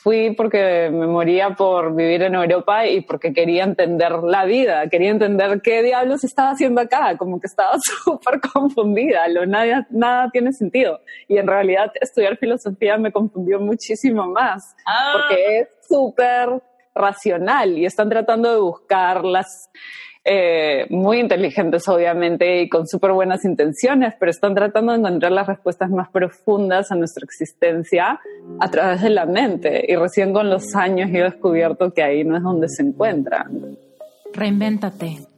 fui porque me moría por vivir en Europa y porque quería entender la vida, quería entender qué diablos estaba haciendo acá, como que estaba súper confundida, lo, nada, nada tiene sentido. Y en realidad estudiar filosofía me confundió muchísimo más, Ah. porque es súper racional y están tratando de buscar las eh, muy inteligentes, obviamente, y con súper buenas intenciones, pero están tratando de encontrar las respuestas más profundas a nuestra existencia a través de la mente. Y recién con los años he descubierto que ahí no es donde se encuentran. Reinvéntate.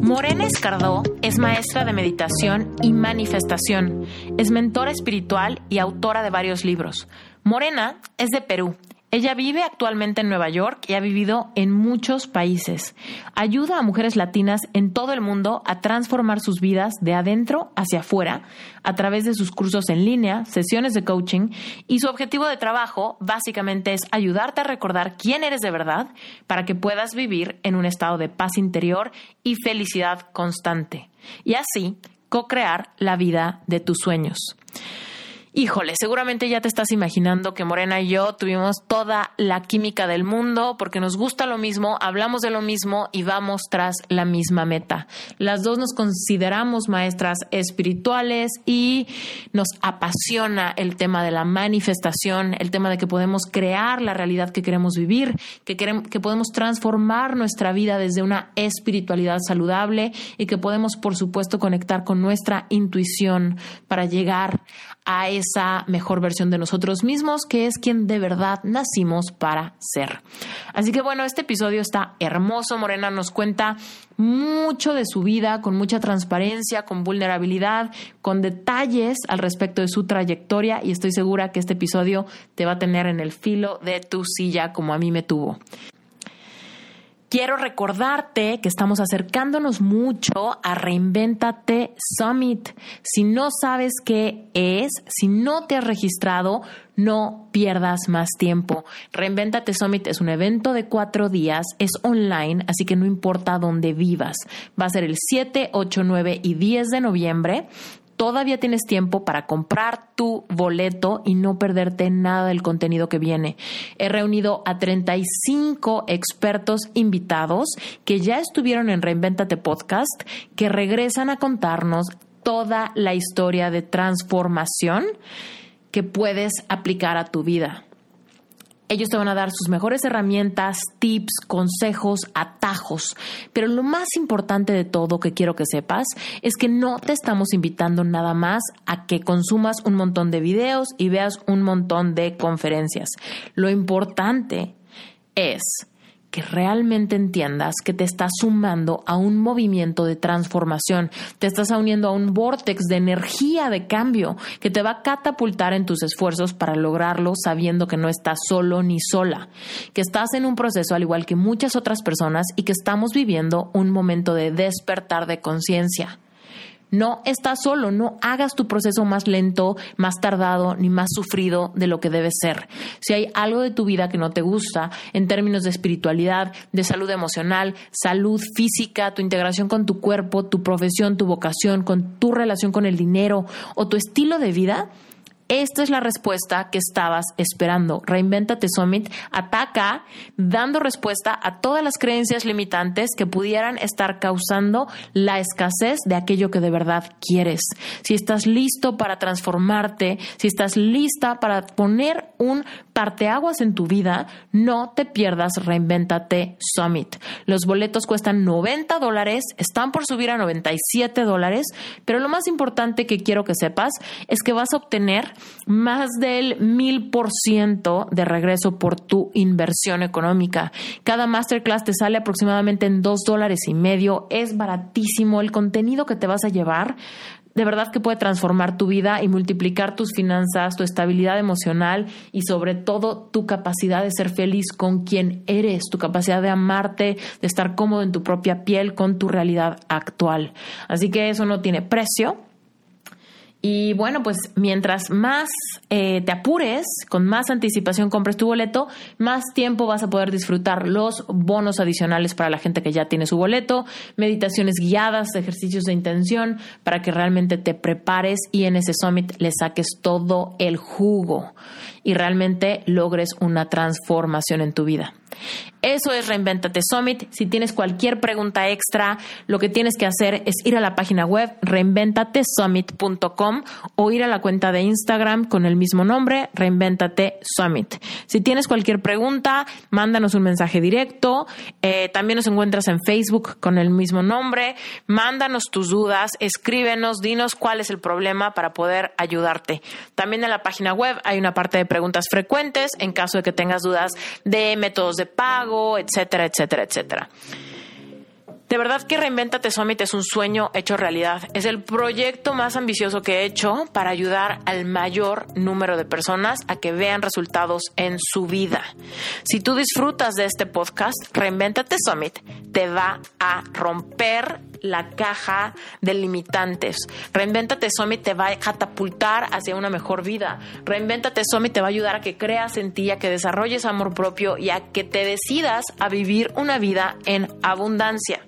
Morena Escardó es maestra de meditación y manifestación. Es mentora espiritual y autora de varios libros. Morena es de Perú. Ella vive actualmente en Nueva York y ha vivido en muchos países. Ayuda a mujeres latinas en todo el mundo a transformar sus vidas de adentro hacia afuera a través de sus cursos en línea, sesiones de coaching y su objetivo de trabajo básicamente es ayudarte a recordar quién eres de verdad para que puedas vivir en un estado de paz interior y felicidad constante y así co-crear la vida de tus sueños. Híjole, seguramente ya te estás imaginando que Morena y yo tuvimos toda la química del mundo porque nos gusta lo mismo, hablamos de lo mismo y vamos tras la misma meta. Las dos nos consideramos maestras espirituales y nos apasiona el tema de la manifestación, el tema de que podemos crear la realidad que queremos vivir, que, queremos, que podemos transformar nuestra vida desde una espiritualidad saludable y que podemos, por supuesto, conectar con nuestra intuición para llegar a esa mejor versión de nosotros mismos, que es quien de verdad nacimos para ser. Así que bueno, este episodio está hermoso. Morena nos cuenta mucho de su vida, con mucha transparencia, con vulnerabilidad, con detalles al respecto de su trayectoria y estoy segura que este episodio te va a tener en el filo de tu silla como a mí me tuvo. Quiero recordarte que estamos acercándonos mucho a Reinventate Summit. Si no sabes qué es, si no te has registrado, no pierdas más tiempo. Reinventate Summit es un evento de cuatro días, es online, así que no importa dónde vivas. Va a ser el 7, 8, 9 y 10 de noviembre todavía tienes tiempo para comprar tu boleto y no perderte nada del contenido que viene. He reunido a 35 expertos invitados que ya estuvieron en Reinventate Podcast, que regresan a contarnos toda la historia de transformación que puedes aplicar a tu vida. Ellos te van a dar sus mejores herramientas, tips, consejos, atajos. Pero lo más importante de todo que quiero que sepas es que no te estamos invitando nada más a que consumas un montón de videos y veas un montón de conferencias. Lo importante es que realmente entiendas que te estás sumando a un movimiento de transformación, te estás uniendo a un vortex de energía de cambio que te va a catapultar en tus esfuerzos para lograrlo sabiendo que no estás solo ni sola, que estás en un proceso al igual que muchas otras personas y que estamos viviendo un momento de despertar de conciencia. No estás solo, no hagas tu proceso más lento, más tardado, ni más sufrido de lo que debe ser. Si hay algo de tu vida que no te gusta en términos de espiritualidad, de salud emocional, salud física, tu integración con tu cuerpo, tu profesión, tu vocación, con tu relación con el dinero o tu estilo de vida, esta es la respuesta que estabas esperando. Reinventate Summit ataca dando respuesta a todas las creencias limitantes que pudieran estar causando la escasez de aquello que de verdad quieres. Si estás listo para transformarte, si estás lista para poner un parteaguas en tu vida, no te pierdas Reinventate Summit. Los boletos cuestan 90 dólares, están por subir a 97 dólares, pero lo más importante que quiero que sepas es que vas a obtener más del mil por ciento de regreso por tu inversión económica. Cada masterclass te sale aproximadamente en dos dólares y medio. Es baratísimo. El contenido que te vas a llevar de verdad que puede transformar tu vida y multiplicar tus finanzas, tu estabilidad emocional y sobre todo tu capacidad de ser feliz con quien eres, tu capacidad de amarte, de estar cómodo en tu propia piel con tu realidad actual. Así que eso no tiene precio y bueno, pues mientras más eh, te apures, con más anticipación compres tu boleto, más tiempo vas a poder disfrutar los bonos adicionales para la gente que ya tiene su boleto, meditaciones guiadas, ejercicios de intención, para que realmente te prepares y en ese summit le saques todo el jugo y realmente logres una transformación en tu vida. Eso es Reinventate Summit. Si tienes cualquier pregunta extra, lo que tienes que hacer es ir a la página web reinventatesummit.com o ir a la cuenta de Instagram con el mismo nombre, Reinventate Summit. Si tienes cualquier pregunta, mándanos un mensaje directo. Eh, también nos encuentras en Facebook con el mismo nombre. Mándanos tus dudas, escríbenos, dinos cuál es el problema para poder ayudarte. También en la página web hay una parte de preguntas frecuentes en caso de que tengas dudas de métodos de pago, etcétera, etcétera, etcétera. De verdad que Reinventate Summit es un sueño hecho realidad. Es el proyecto más ambicioso que he hecho para ayudar al mayor número de personas a que vean resultados en su vida. Si tú disfrutas de este podcast, Reinventate Summit te va a romper la caja de limitantes. Reinvéntate Summit te va a catapultar hacia una mejor vida. Reinvéntate Summit te va a ayudar a que creas en ti, a que desarrolles amor propio y a que te decidas a vivir una vida en abundancia.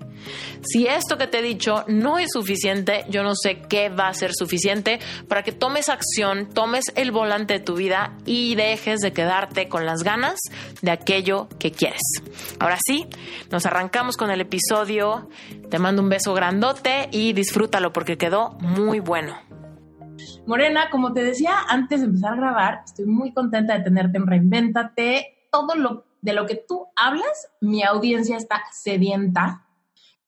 Si esto que te he dicho no es suficiente, yo no sé qué va a ser suficiente para que tomes acción, tomes el volante de tu vida y dejes de quedarte con las ganas de aquello que quieres. Ahora sí, nos arrancamos con el episodio. Te mando un beso grandote y disfrútalo porque quedó muy bueno. Morena, como te decía antes de empezar a grabar, estoy muy contenta de tenerte en Reinvéntate. Todo lo de lo que tú hablas, mi audiencia está sedienta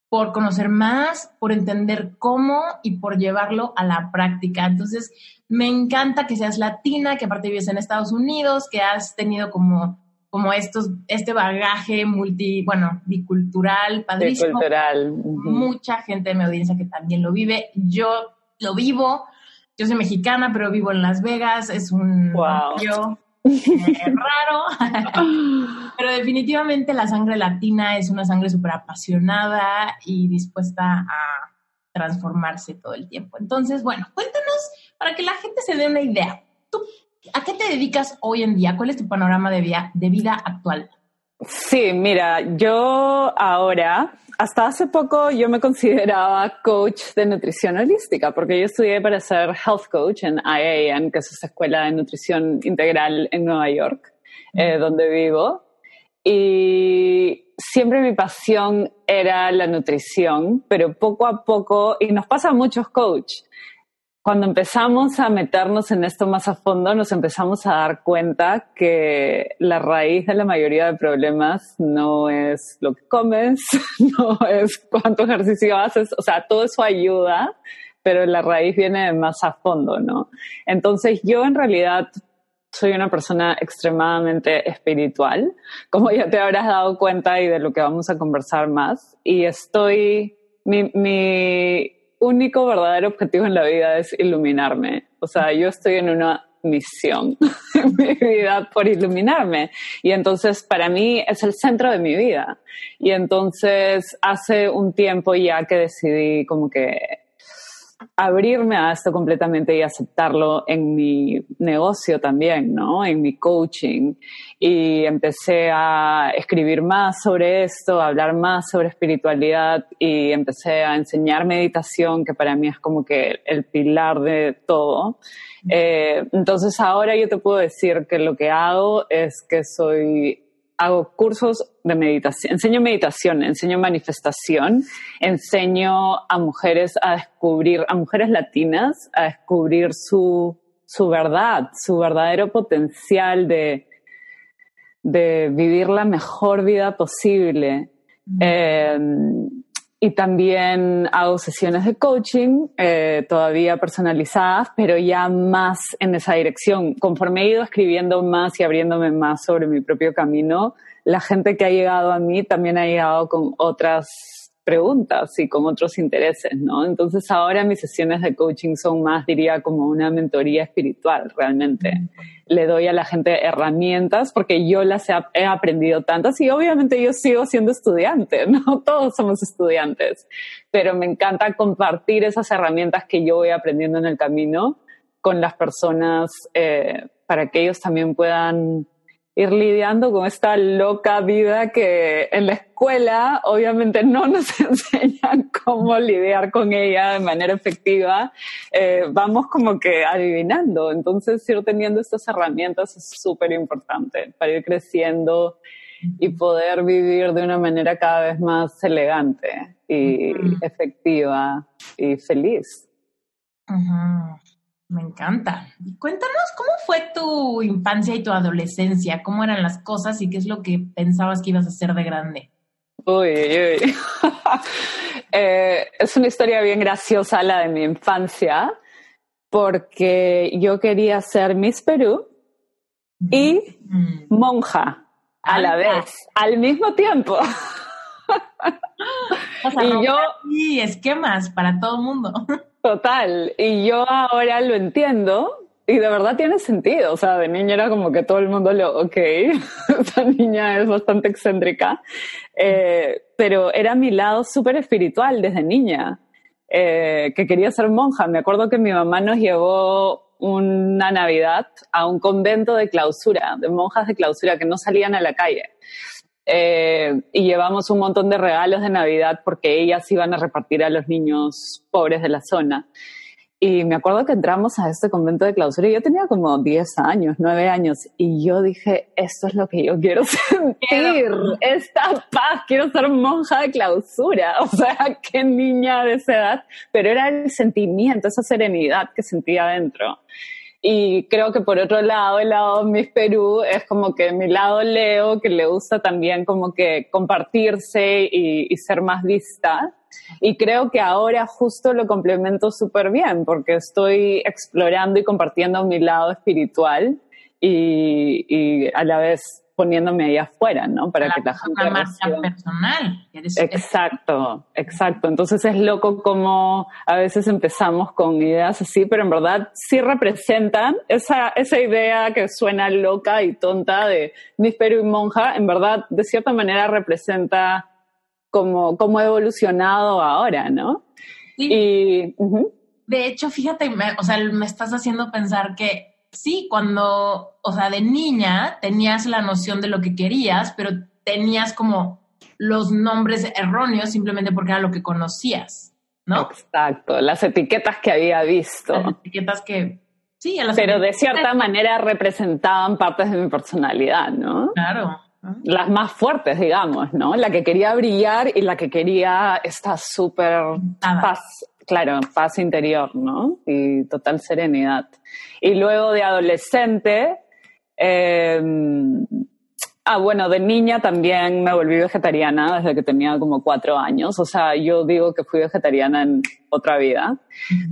por conocer más, por entender cómo y por llevarlo a la práctica. Entonces, me encanta que seas latina, que aparte vives en Estados Unidos, que has tenido como, como estos, este bagaje multi, bueno, bicultural, padrísimo. Bicultural. Mucha gente de mi audiencia que también lo vive. Yo lo vivo. Yo soy mexicana, pero vivo en Las Vegas. Es un wow. raro, pero definitivamente la sangre latina es una sangre súper apasionada y dispuesta a transformarse todo el tiempo. Entonces, bueno, cuéntanos para que la gente se dé una idea. ¿Tú a qué te dedicas hoy en día? ¿Cuál es tu panorama de vida, de vida actual? Sí, mira, yo ahora hasta hace poco yo me consideraba coach de nutrición holística, porque yo estudié para ser health coach en IAN, que es esa escuela de nutrición integral en Nueva York, eh, donde vivo. Y siempre mi pasión era la nutrición, pero poco a poco, y nos pasa a muchos coach, cuando empezamos a meternos en esto más a fondo, nos empezamos a dar cuenta que la raíz de la mayoría de problemas no es lo que comes, no es cuánto ejercicio haces, o sea, todo eso ayuda, pero la raíz viene más a fondo, ¿no? Entonces yo en realidad soy una persona extremadamente espiritual, como ya te habrás dado cuenta y de lo que vamos a conversar más, y estoy, mi, mi único verdadero objetivo en la vida es iluminarme. O sea, yo estoy en una misión en mi vida por iluminarme. Y entonces para mí es el centro de mi vida. Y entonces hace un tiempo ya que decidí como que abrirme a esto completamente y aceptarlo en mi negocio también, ¿no? En mi coaching. Y empecé a escribir más sobre esto, a hablar más sobre espiritualidad y empecé a enseñar meditación, que para mí es como que el pilar de todo. Eh, entonces ahora yo te puedo decir que lo que hago es que soy hago cursos de meditación, enseño meditación, enseño manifestación, enseño a mujeres a descubrir, a mujeres latinas a descubrir su, su verdad, su verdadero potencial de, de vivir la mejor vida posible. Em, y también hago sesiones de coaching, eh, todavía personalizadas, pero ya más en esa dirección. Conforme he ido escribiendo más y abriéndome más sobre mi propio camino, la gente que ha llegado a mí también ha llegado con otras preguntas y con otros intereses, ¿no? Entonces ahora mis sesiones de coaching son más, diría, como una mentoría espiritual, realmente. Le doy a la gente herramientas porque yo las he, aprendido tantas y obviamente yo sigo siendo estudiante, ¿no? Todos somos estudiantes, pero me encanta compartir esas herramientas que yo voy aprendiendo en el camino con las personas eh, para que ellos también puedan ir lidiando con esta loca vida que en la escuela obviamente no nos enseñan cómo lidiar con ella de manera efectiva. Eh, vamos como que adivinando. Entonces, ir teniendo estas herramientas es súper importante para ir creciendo y poder vivir de una manera cada vez más elegante y efectiva y feliz. Me encanta. cuéntanos cómo fue tu infancia y tu adolescencia, cómo eran las cosas y qué es lo que pensabas que ibas a hacer de grande. Uy, uy. eh, es una historia bien graciosa la de mi infancia, porque yo quería ser Miss Perú y mm. monja a la vez, al mismo tiempo. o sea, y yo y esquemas para todo el mundo. Total, y yo ahora lo entiendo y de verdad tiene sentido, o sea, de niña era como que todo el mundo lo, ok, esta niña es bastante excéntrica, eh, pero era mi lado súper espiritual desde niña, eh, que quería ser monja. Me acuerdo que mi mamá nos llevó una Navidad a un convento de clausura, de monjas de clausura que no salían a la calle. Eh, y llevamos un montón de regalos de Navidad porque ellas iban a repartir a los niños pobres de la zona. Y me acuerdo que entramos a este convento de clausura y yo tenía como 10 años, 9 años, y yo dije, esto es lo que yo quiero sentir, esta paz, quiero ser monja de clausura. O sea, qué niña de esa edad, pero era el sentimiento, esa serenidad que sentía adentro. Y creo que por otro lado, el lado Miss Perú es como que mi lado Leo, que le gusta también como que compartirse y, ser más vista. Y creo que ahora justo lo complemento súper bien porque estoy explorando y compartiendo mi lado espiritual y, y a la vez poniéndome ahí afuera, ¿no? Para que la gente... marca personal. Exacto, exacto. Entonces es loco como a veces empezamos con ideas así, pero en verdad sí representan esa, esa idea que suena loca y tonta de níspero y monja, en verdad de cierta manera representa como, como evolucionado ahora, ¿no? Y... De hecho, fíjate, o sea, me estás haciendo pensar que sí, cuando, o sea, de niña tenías la noción de lo que querías, pero tenías como los nombres erróneos simplemente porque era lo que conocías, ¿no? Exacto, las etiquetas que había visto. Las etiquetas que, sí, las Pero de cierta manera representaban partes de mi personalidad, ¿no? Claro. Las más fuertes, digamos, ¿no? La que quería brillar y la que quería estar súper paz, claro, paz interior, ¿no? Y total serenidad. Y luego de adolescente, em, ah, bueno, de niña también me volví vegetariana desde que tenía como cuatro años. O sea, yo digo que fui vegetariana en otra vida,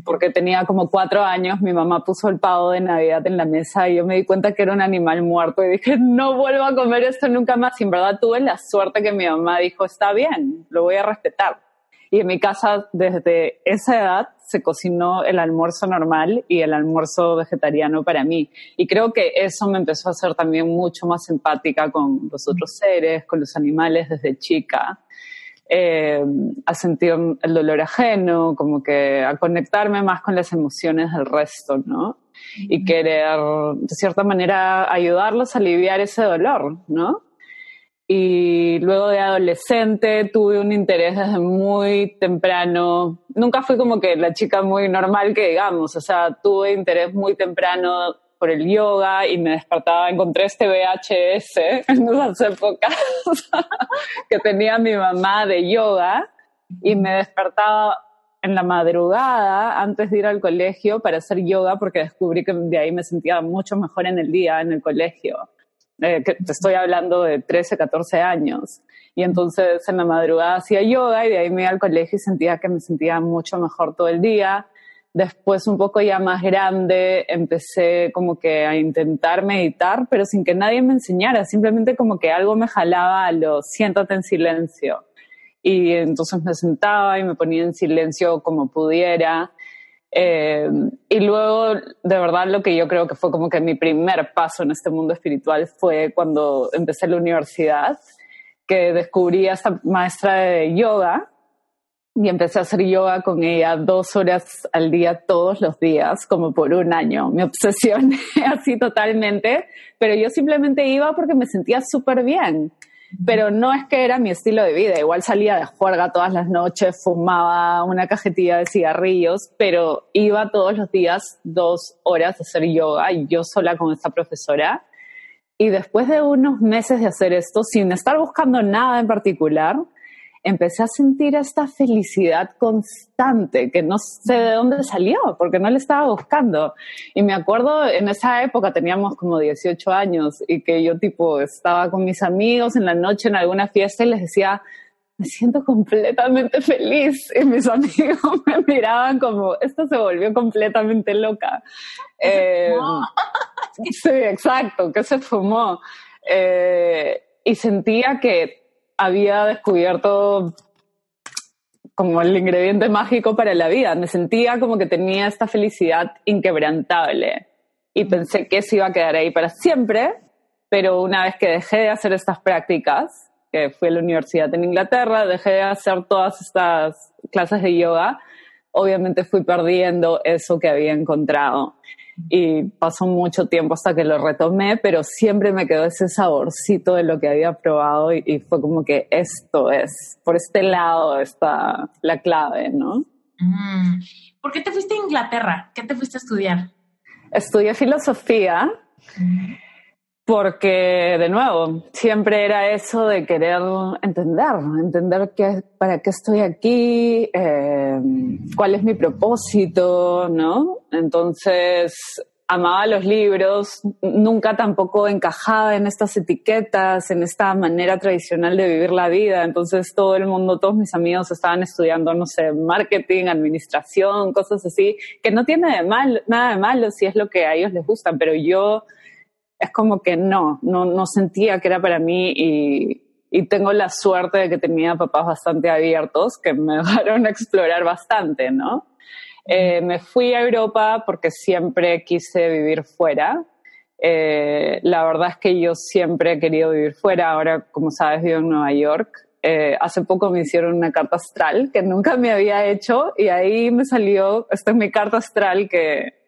porque tenía como cuatro años, mi mamá puso el pavo de Navidad en la mesa y yo me di cuenta que era un animal muerto y dije, no vuelvo a comer esto nunca más. Y en verdad tuve la suerte que mi mamá dijo, está bien, lo voy a respetar y en mi casa, desde esa edad, se cocinó el almuerzo normal y el almuerzo vegetariano para mí. Y creo que eso me empezó a hacer también mucho más empática con los otros seres, con los animales desde chica. Eh, a sentir el dolor ajeno, como que a conectarme más con las emociones del resto, ¿no? Y querer, de cierta manera, ayudarlos a aliviar ese dolor, ¿no? Y luego de adolescente tuve un interés desde muy temprano. Nunca fui como que la chica muy normal que digamos, o sea, tuve interés muy temprano por el yoga y me despertaba, encontré este VHS en esas épocas que tenía mi mamá de yoga y me despertaba en la madrugada antes de ir al colegio para hacer yoga porque descubrí que de ahí me sentía mucho mejor en el día en el colegio eh, que te estoy hablando de 13, 14 años. Y entonces en la madrugada hacía yoga y de ahí me iba al colegio y sentía que me sentía mucho mejor todo el día. Después, un poco ya más grande, empecé como que a intentar meditar, pero sin que nadie me enseñara, simplemente como que algo me jalaba a lo siéntate en silencio. Y entonces me sentaba y me ponía en silencio como pudiera. Eh, y luego, de verdad, lo que yo creo que fue como que mi primer paso en este mundo espiritual fue cuando empecé la universidad, que descubrí a esta maestra de yoga y empecé a hacer yoga con ella dos horas al día todos los días, como por un año. Me obsesioné así totalmente, pero yo simplemente iba porque me sentía súper bien. Pero no es que era mi estilo de vida, igual salía de juerga todas las noches, fumaba una cajetilla de cigarrillos, pero iba todos los días dos horas a hacer yoga y yo sola con esta profesora. Y después de unos meses de hacer esto, sin estar buscando nada en particular, empecé a sentir esta felicidad constante que no sé de dónde salió, porque no la estaba buscando. Y me acuerdo, en esa época teníamos como 18 años y que yo tipo estaba con mis amigos en la noche en alguna fiesta y les decía, me siento completamente feliz. Y mis amigos me miraban como, esto se volvió completamente loca. Eh, sí, exacto, que se fumó. Eh, y sentía que había descubierto como el ingrediente mágico para la vida. Me sentía como que tenía esta felicidad inquebrantable y pensé que eso iba a quedar ahí para siempre, pero una vez que dejé de hacer estas prácticas, que fui a la universidad en Inglaterra, dejé de hacer todas estas clases de yoga, obviamente fui perdiendo eso que había encontrado y pasó mucho tiempo hasta que lo retomé, pero siempre me quedó ese saborcito de lo que había probado y, fue como que esto es, por este lado está la clave, ¿no? Mm. ¿Por qué te fuiste a Inglaterra? ¿Qué te fuiste a estudiar? Estudié filosofía. Porque, de nuevo, siempre era eso de querer entender, entender qué, para qué estoy aquí, eh, cuál es mi propósito, ¿no? Entonces, amaba los libros, nunca tampoco encajaba en estas etiquetas, en esta manera tradicional de vivir la vida. Entonces, todo el mundo, todos mis amigos estaban estudiando, no sé, marketing, administración, cosas así, que no tiene de mal, nada de malo si es lo que a ellos les gusta, pero yo es como que no, no, no sentía que era para mí y, y, tengo la suerte de que tenía papás bastante abiertos que me dejaron explorar bastante, ¿no? Eh, me fui a Europa porque siempre quise vivir fuera. Eh, la verdad es que yo siempre he querido vivir fuera. Ahora, como sabes, vivo en Nueva York. Eh, hace poco me hicieron una carta astral que nunca me había hecho y ahí me salió, esta es mi carta astral que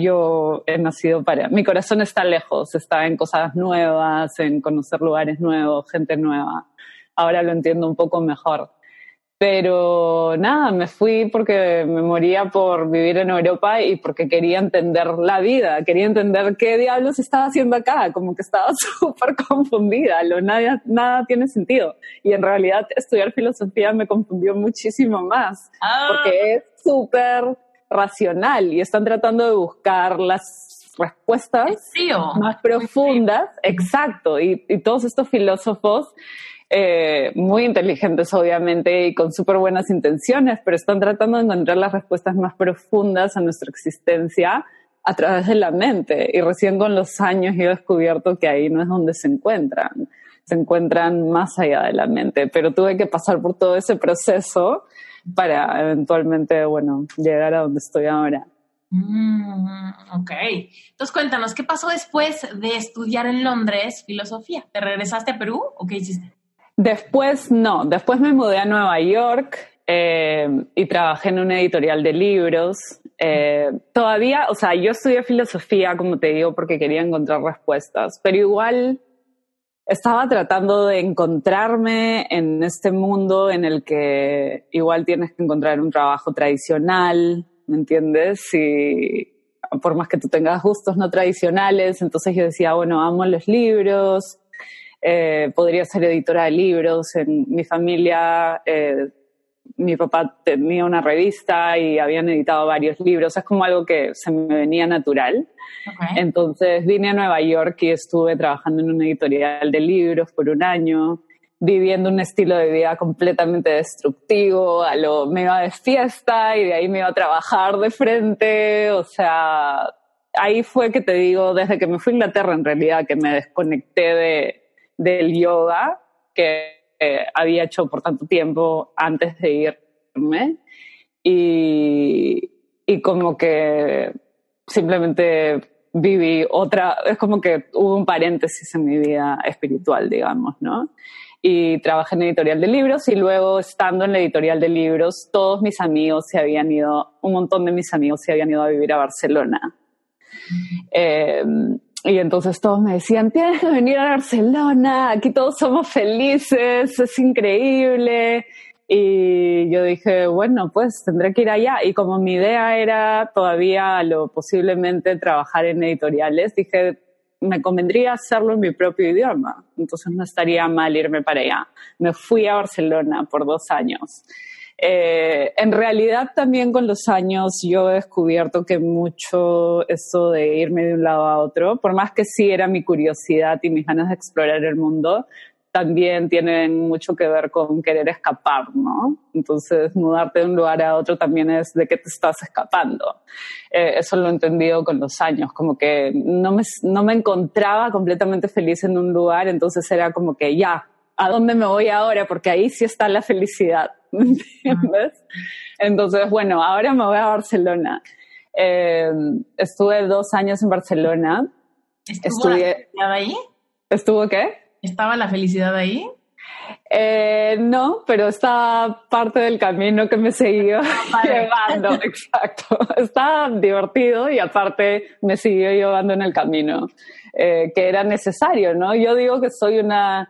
yo he nacido para... Mi corazón está lejos, está en cosas nuevas, en conocer lugares nuevos, gente nueva. Ahora lo entiendo un poco mejor. Pero nada, me fui porque me moría por vivir en Europa y porque quería entender la vida, quería entender qué diablos estaba haciendo acá, como que estaba súper confundida, lo, nada, nada tiene sentido. Y en realidad estudiar filosofía me confundió muchísimo más, ah. porque es súper racional y están tratando de buscar las respuestas más profundas. Exacto. Y, todos estos filósofos, eh, muy inteligentes obviamente y con súper buenas intenciones, pero están tratando de encontrar las respuestas más profundas a nuestra existencia a través de la mente. Y recién con los años he descubierto que ahí no es donde se encuentran, se encuentran más allá de la mente. Pero tuve que pasar por todo ese proceso para eventualmente, bueno, llegar a donde estoy ahora. Mm, ok. Entonces cuéntanos, ¿qué pasó después de estudiar en Londres filosofía? ¿Te regresaste a Perú o qué hiciste? Después no, después me mudé a Nueva York eh, y trabajé en una editorial de libros. Eh, todavía, o sea, yo estudié filosofía, como te digo, porque quería encontrar respuestas, pero igual estaba tratando de encontrarme en este mundo en el que igual tienes que encontrar un trabajo tradicional, ¿me entiendes? Y por más que tú tengas gustos no tradicionales, entonces yo decía, bueno, amo los libros, eh, podría ser editora de libros, en mi familia eh, mi papá tenía una revista y habían editado varios libros. Es como algo que se me venía natural. Entonces vine a Nueva York y estuve trabajando en una editorial de libros por un año, viviendo un estilo de vida completamente destructivo. A lo me iba de fiesta y de ahí me iba a trabajar de frente. O sea, ahí fue que te digo, desde que me fui a Inglaterra en realidad, que me desconecté de, del yoga que había hecho por tanto tiempo antes de irme. Y, y como que simplemente viví otra, es como que hubo un paréntesis en mi vida espiritual, digamos, ¿no? Y trabajé en editorial de libros y luego estando en la editorial de libros, todos mis amigos se habían ido, un montón de mis amigos se habían ido a vivir a Barcelona. Eh, y entonces todos me decían, tienes que venir a Barcelona, aquí todos somos felices, es increíble. Y yo dije, bueno, pues tendré que ir allá. Y como mi idea era todavía lo posiblemente trabajar en editoriales, dije, me convendría hacerlo en mi propio idioma. Entonces no estaría mal irme para allá. Me fui a Barcelona por dos años. Eh, en realidad también con los años yo he descubierto que mucho eso de irme de un lado a otro, por más que sí era mi curiosidad y mis ganas de explorar el mundo, también tienen mucho que ver con querer escapar, ¿no? Entonces, mudarte de un lugar a otro también es de que te estás escapando. Eh, eso lo he entendido con los años, como que no me, no me encontraba completamente feliz en un lugar, entonces era como que ya, ¿a dónde me voy ahora? Porque ahí sí está la felicidad, ¿me entiendes? Entonces, bueno, ahora me voy a Barcelona. Eh, estuve dos años en Barcelona. ¿Estuvo la felicidad ahí? ¿Estuvo qué? ¿Estaba la felicidad ahí? Eh, no, pero está parte del camino que me siguió llevando, exacto. Está divertido y aparte me siguió llevando en el camino, eh, que era necesario, ¿no? Yo digo que soy una,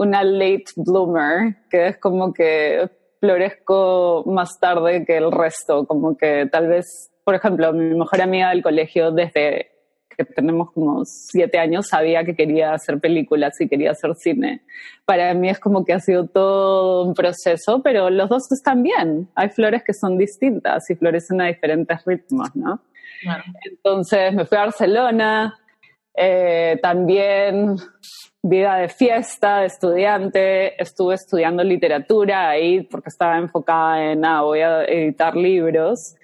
una late bloomer, que es como que florezco más tarde que el resto, como que tal vez, por ejemplo, mi mejor amiga del colegio desde que tenemos como siete años, sabía que quería hacer películas y quería hacer cine. Para mí es como que ha sido todo un proceso, pero los dos están bien. Hay flores que son distintas y florecen a diferentes ritmos, ¿no? Entonces me fui a Barcelona, eh, también vida de fiesta, de estudiante, estuve estudiando literatura ahí porque estaba enfocada en, ah, voy a editar libros.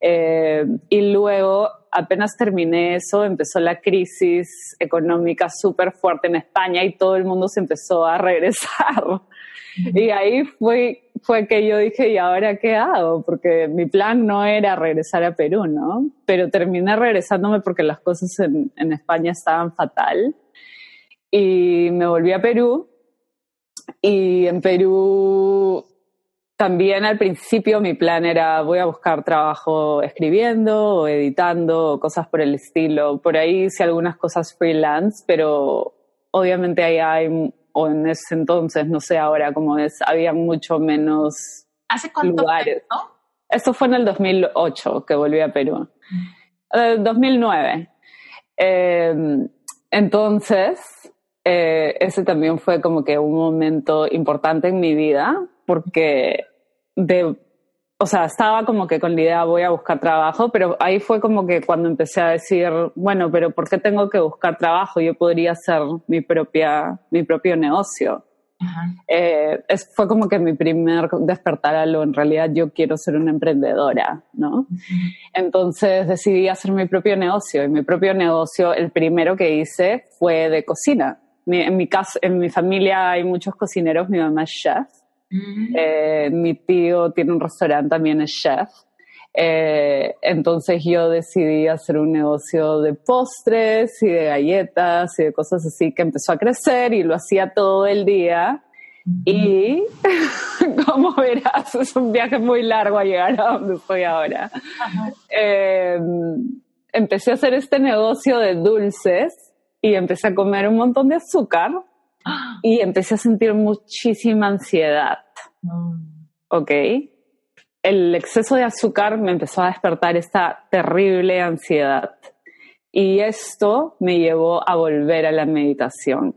Eh, y luego apenas terminé eso, empezó la crisis económica súper fuerte en España y todo el mundo se empezó a regresar. Y ahí fue, fue que yo dije, ¿y ahora qué hago? Porque mi plan no era regresar a Perú, ¿no? Pero terminé regresándome porque las cosas en, en España estaban fatal. Y me volví a Perú. Y en Perú también al principio mi plan era voy a buscar trabajo escribiendo o editando cosas por el estilo. Por ahí hice algunas cosas freelance, pero obviamente ahí hay, o en ese entonces, no sé ahora cómo es, había mucho menos ¿Hace cuánto lugares. Esto fue en el 2008 que volví a Perú. 2009. Eh, em, entonces, eh, ese también fue como que un momento importante en mi vida porque de, o sea, estaba como que con la idea voy a buscar trabajo, pero ahí fue como que cuando empecé a decir, bueno, pero ¿por qué tengo que buscar trabajo? Yo podría hacer mi propia, mi propio negocio. Eh, es, fue como que mi primer despertar a lo, en realidad yo quiero ser una emprendedora, ¿no? Entonces decidí hacer mi propio negocio y mi propio negocio, el primero que hice fue de cocina. en, mi casa, en mi familia hay muchos cocineros, mi mamá es chef eh, mi tío tiene un restaurante, también es chef. Eh, entonces yo decidí hacer un negocio de postres y de galletas y de cosas así que empezó a crecer y lo hacía todo el día. Y como verás, es un viaje muy largo a llegar a donde estoy ahora. Eh, empecé a hacer este negocio de dulces y empecé a comer un montón de azúcar y empecé a sentir muchísima ansiedad. Mm. ¿Ok? El exceso de azúcar me empezó a despertar esta terrible ansiedad. Y esto me llevó a volver a la meditación.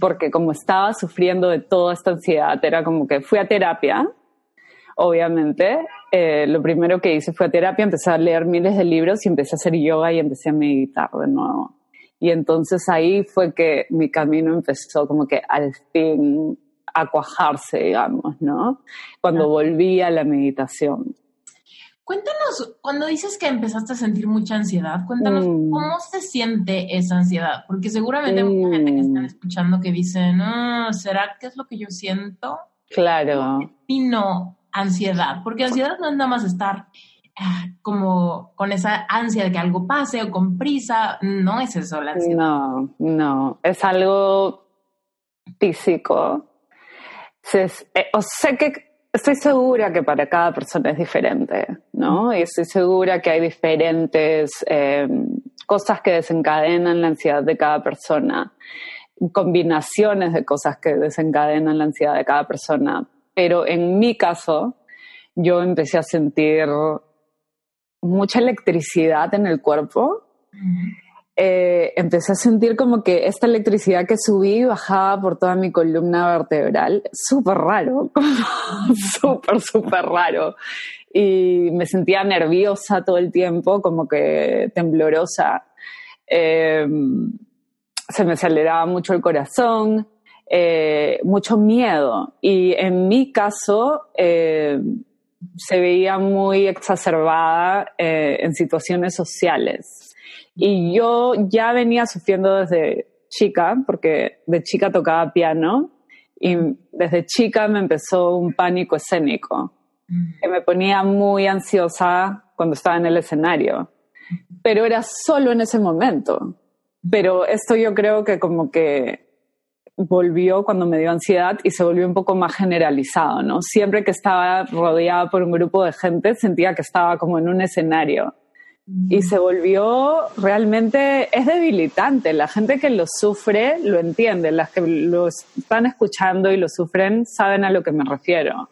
porque como estaba sufriendo de toda esta ansiedad, era como que fui a terapia, obviamente. Eh, lo primero que hice fue a terapia, empecé a leer miles de libros y empecé a hacer yoga y empecé a meditar de nuevo. Y entonces ahí fue que mi camino empezó como que al fin a cuajarse, digamos, ¿no? Cuando volví a la meditación. Cuéntanos, cuando dices que empezaste a sentir mucha ansiedad, cuéntanos mm. cómo se siente esa ansiedad, porque seguramente hay mucha gente que están escuchando que dice, no, ¿será que es lo que yo siento? Claro. Y no, ansiedad, porque ansiedad no es nada más estar ah, como con esa ansia de que algo pase o con prisa, no es eso la ansiedad. No, no, es algo físico. Eh, o sé que estoy segura que para cada persona es diferente, ¿no? Y estoy segura que hay diferentes em, cosas que desencadenan la ansiedad de cada persona, combinaciones de cosas que desencadenan la ansiedad de cada persona. Pero en mi caso, yo empecé a sentir mucha electricidad en el cuerpo. Eh, empecé a sentir como que esta electricidad que subí y bajaba por toda mi columna vertebral, súper raro, súper, súper raro. Y me sentía nerviosa todo el tiempo, como que temblorosa. Em, se me aceleraba mucho el corazón, eh, mucho miedo. Y en mi caso, eh, se veía muy exacerbada en situaciones sociales y yo ya venía sufriendo desde chica, porque de chica tocaba piano y desde chica me empezó un pánico escénico, mm. que me ponía muy ansiosa cuando estaba en el escenario. Pero era solo en ese momento. Pero esto yo creo que como que volvió cuando me dio ansiedad y se volvió un poco más generalizado, ¿no? Siempre que estaba rodeada por un grupo de gente sentía que estaba como en un escenario y se volvió realmente, es debilitante. La gente que lo sufre lo entiende, las que lo están escuchando y lo sufren saben a lo que me refiero.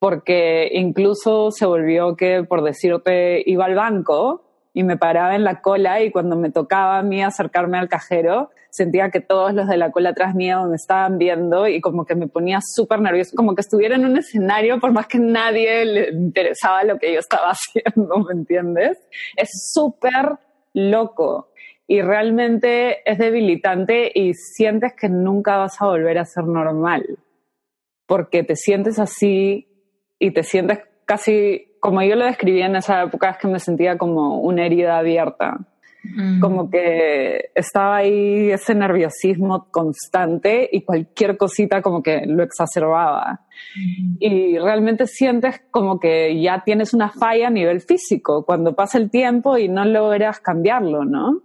Porque incluso se volvió que, por decirte, iba al banco y me paraba en la cola y cuando me tocaba a mí acercarme al cajero, sentía que todos los de la cola atrás mía me estaban viendo y como que me ponía súper nervioso, como que estuviera en un escenario por más que nadie le interesaba lo que yo estaba haciendo, ¿me entiendes? Es súper loco y realmente es debilitante y sientes que nunca vas a volver a ser normal porque te sientes así y te sientes casi como yo lo describía en esa época, es que me sentía como una herida abierta. Mm. Como que estaba ahí ese nerviosismo constante y cualquier cosita como que lo exacerbaba. Mm. Y realmente sientes como que ya tienes una falla a nivel físico cuando pasa el tiempo y no logras cambiarlo, ¿no?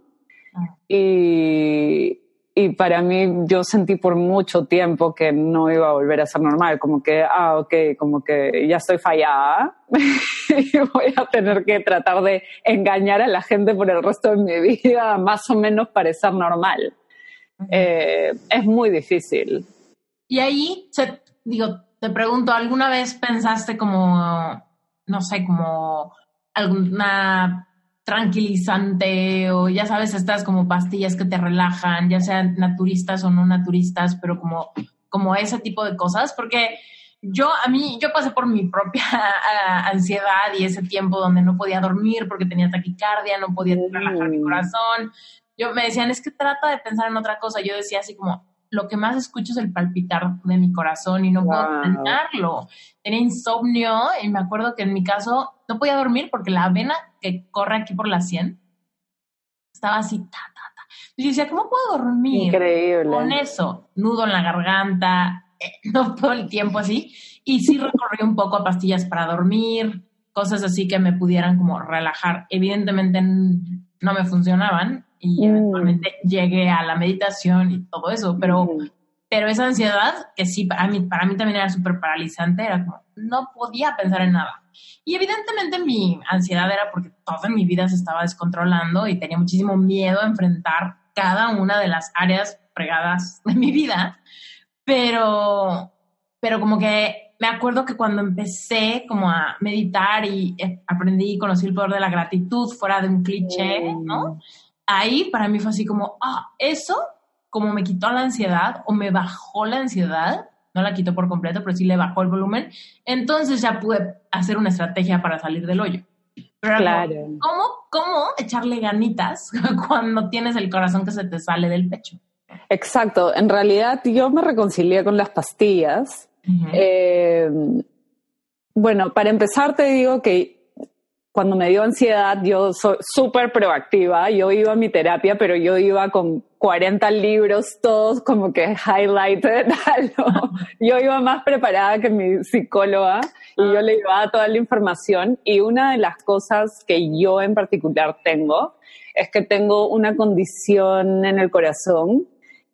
Ah. Y, y para mí yo sentí por mucho tiempo que no iba a volver a ser normal, como que, ah, ok, como que ya estoy fallada y voy a tener que tratar de engañar a la gente por el resto de mi vida, más o menos parecer normal. Eh, es muy difícil. Y ahí, digo, te pregunto, ¿alguna vez pensaste como, no sé, como alguna tranquilizante o ya sabes, estas como pastillas que te relajan, ya sean naturistas o no naturistas, pero como, como ese tipo de cosas, porque yo, a mí, yo pasé por mi propia ansiedad y ese tiempo donde no podía dormir porque tenía taquicardia, no podía relajar mi corazón. Yo me decían, es que trata de pensar en otra cosa. Yo decía así como, lo que más escucho es el palpitar de mi corazón y no puedo wow. Tenía insomnio y me acuerdo que en mi caso no podía dormir porque la vena que corre aquí por la sien estaba así, ta, ta, ta. Y yo decía, ¿cómo puedo dormir? Increíble. Con eso, nudo en la garganta, eh, no todo el tiempo así. Y sí recorrí un poco a pastillas para dormir, cosas así que me pudieran como relajar. Evidentemente no me funcionaban, y mm. eventualmente llegué a la meditación y todo eso, pero, mm. pero esa ansiedad, que sí, para mí, para mí también era súper paralizante, era como, no podía pensar en nada. Y evidentemente mi ansiedad era porque toda mi vida se estaba descontrolando y tenía muchísimo miedo a enfrentar cada una de las áreas fregadas de mi vida, pero, pero como que me acuerdo que cuando empecé como a meditar y eh, aprendí y conocí el poder de la gratitud fuera de un cliché, ¿no? Ahí para mí fue así como, ah, eso como me quitó la ansiedad o me bajó la ansiedad, no la quitó por completo, pero sí le bajó el volumen, entonces ya pude hacer una estrategia para salir del hoyo. claro. ¿cómo, ¿Cómo echarle ganitas cuando tienes el corazón que se te sale del pecho? Exacto. En realidad yo me reconcilié con las pastillas. Eh, bueno, para empezar te digo que cuando me dio ansiedad, yo soy súper proactiva. Yo iba a mi terapia, pero yo iba con 40 libros, todos como que highlighted. Yo iba más preparada que mi psicóloga y yo le llevaba toda la información. Y una de las cosas que yo en particular tengo es que tengo una condición en el corazón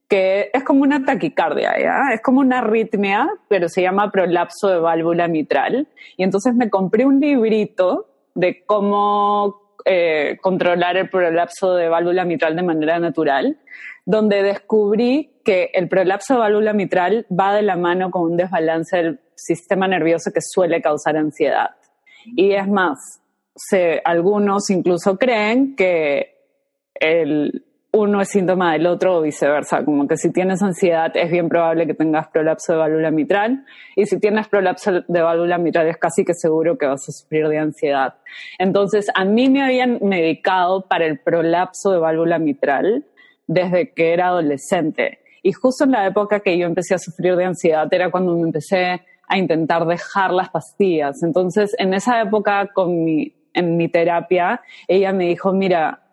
que es como una taquicardia, ¿ya? Es como una arritmia, pero se llama prolapso de válvula mitral. Y entonces me compré un librito de cómo eh, controlar el prolapso de válvula mitral de manera natural, donde descubrí que el prolapso de válvula mitral va de la mano con un desbalance del sistema nervioso que suele causar ansiedad. Y es más, algunos incluso creen que el, uno es síntoma del otro o viceversa, como que si tienes ansiedad es bien probable que tengas prolapso de válvula mitral y si tienes prolapso de válvula mitral es casi que seguro que vas a sufrir de ansiedad. Entonces, a mí me habían medicado para el prolapso de válvula mitral desde que era adolescente y justo en la época que yo empecé a sufrir de ansiedad era cuando me empecé a intentar dejar las pastillas. Entonces, en esa época con mi en mi terapia, ella me dijo, mira,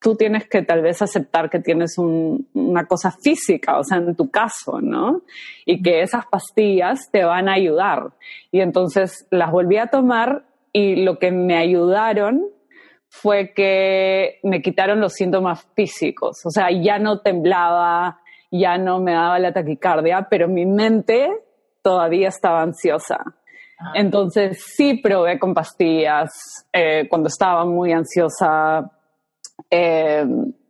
tú tienes que tal vez aceptar que tienes una cosa física, o sea, en tu caso, ¿no? Y que esas pastillas te van a ayudar. Y entonces las volví a tomar y lo que me ayudaron fue que me quitaron los síntomas físicos, o sea, ya no temblaba, ya no me daba la taquicardia, pero mi mente todavía estaba ansiosa. Ah. Entonces sí probé con pastillas eh, cuando estaba muy ansiosa, eh,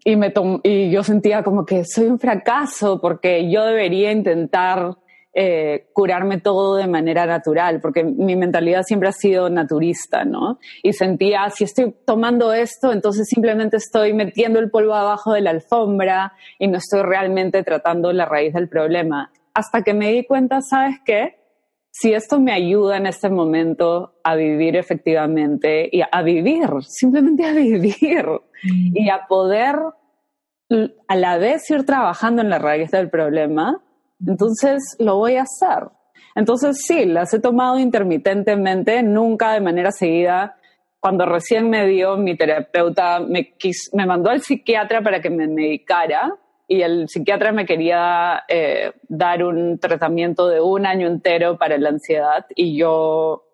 y, me y yo sentía como que soy un fracaso porque yo debería intentar eh, curarme todo de manera natural, porque mi mentalidad siempre ha sido naturista, ¿no? Y sentía, si estoy tomando esto, entonces simplemente estoy metiendo el polvo abajo de la alfombra y no estoy realmente tratando la raíz del problema. Hasta que me di cuenta, ¿sabes qué? Si esto me ayuda en este momento a vivir efectivamente y a vivir, simplemente a vivir y a poder a la vez ir trabajando en la raíz del problema, entonces lo voy a hacer. Entonces sí, las he tomado intermitentemente, nunca de manera seguida. Cuando recién me dio mi terapeuta, me, me mandó al psiquiatra para que me medicara y el psiquiatra me quería eh, dar un tratamiento de un año entero para la ansiedad y yo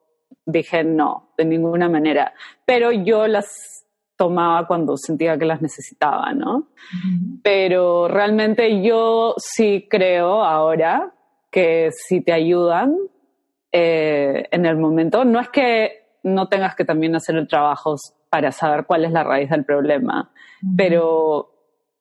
dije no, de ninguna manera. Pero yo las tomaba cuando sentía que las necesitaba, ¿no? Pero realmente yo sí creo ahora que si te ayudan eh, en el momento, no es que no tengas que también hacer el trabajo para saber cuál es la raíz del problema, pero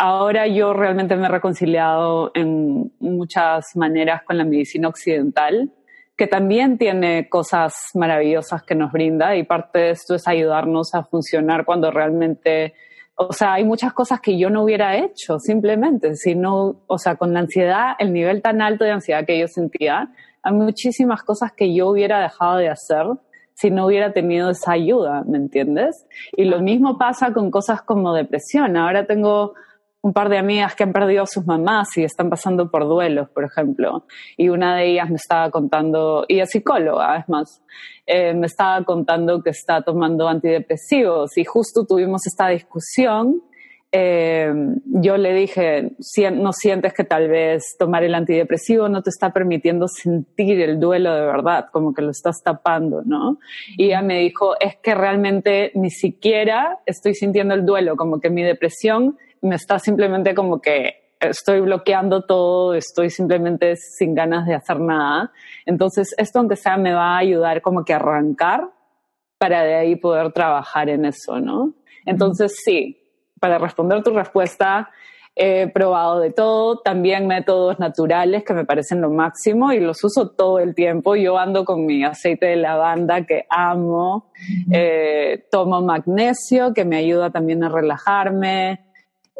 ahora yo realmente me he reconciliado en muchas maneras con la medicina occidental, que también tiene cosas maravillosas que nos brinda y parte de esto es ayudarnos a funcionar cuando realmente, o sea, hay muchas cosas que yo no hubiera hecho simplemente, si no, o sea, con la ansiedad, el nivel tan alto de ansiedad que yo sentía, hay muchísimas cosas que yo hubiera dejado de hacer si no hubiera tenido esa ayuda, ¿me entiendes? Y lo mismo pasa con cosas como depresión. Ahora tengo un par de amigas que han perdido a sus mamás y están pasando por duelos, por ejemplo. Y una de ellas me estaba contando, y es psicóloga, es más, eh, me estaba contando que está tomando antidepresivos y justo tuvimos esta discusión. Eh, yo le dije, no sientes que tal vez tomar el antidepresivo no te está permitiendo sentir el duelo de verdad, como que lo estás tapando, ¿no? Y ella me dijo, es que realmente ni siquiera estoy sintiendo el duelo, como que mi depresión me está simplemente como que estoy bloqueando todo, estoy simplemente sin ganas de hacer nada. Entonces, esto aunque sea me va a ayudar como que arrancar para de ahí poder trabajar en eso, ¿no? Entonces, sí, para responder tu respuesta, he probado de todo, también métodos naturales que me parecen lo máximo y los uso todo el tiempo. Yo ando con mi aceite de lavanda que amo, eh, tomo magnesio que me ayuda también a relajarme,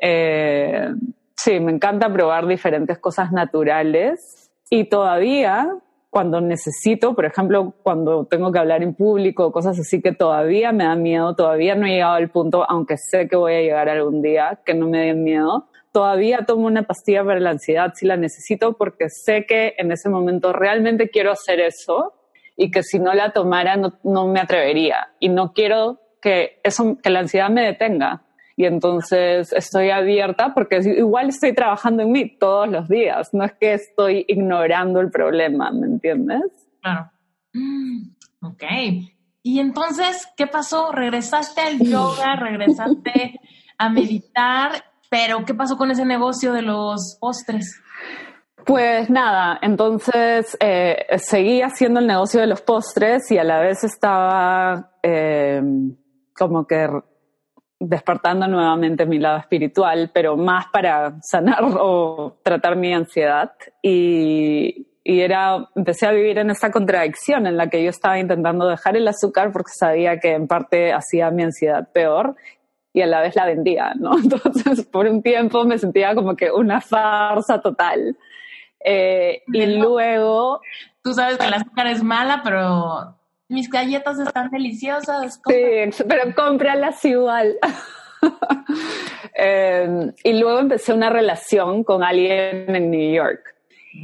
eh, sí, me encanta probar diferentes cosas naturales y todavía cuando necesito, por ejemplo, cuando tengo que hablar en público, cosas así que todavía me da miedo, todavía no he llegado al punto, aunque sé que voy a llegar algún día, que no me den miedo, todavía tomo una pastilla para la ansiedad si la necesito porque sé que en ese momento realmente quiero hacer eso y que si no la tomara no, no me atrevería. Y no quiero que eso que la ansiedad me detenga y entonces estoy abierta porque igual estoy trabajando en mí todos los días, no es que estoy ignorando el problema, ¿me entiendes? Claro. Mm, ok. Y entonces, ¿qué pasó? ¿Regresaste al yoga? ¿Regresaste a meditar? Pero, ¿qué pasó con ese negocio de los postres? Pues nada, entonces eh, seguí haciendo el negocio de los postres y a la vez estaba eh, como que despertando nuevamente mi lado espiritual, pero más para sanar o tratar mi ansiedad. Y, y, era, empecé a vivir en esta contradicción en la que yo estaba intentando dejar el azúcar porque sabía que en parte hacía mi ansiedad peor y a la vez la vendía, ¿no? Entonces, por un tiempo me sentía como que una farsa total. Eh, y luego... Tú sabes que el azúcar es mala, pero mis galletas están deliciosas. Sí, pero cómpralas igual. Em, y luego empecé una relación con alguien en New York.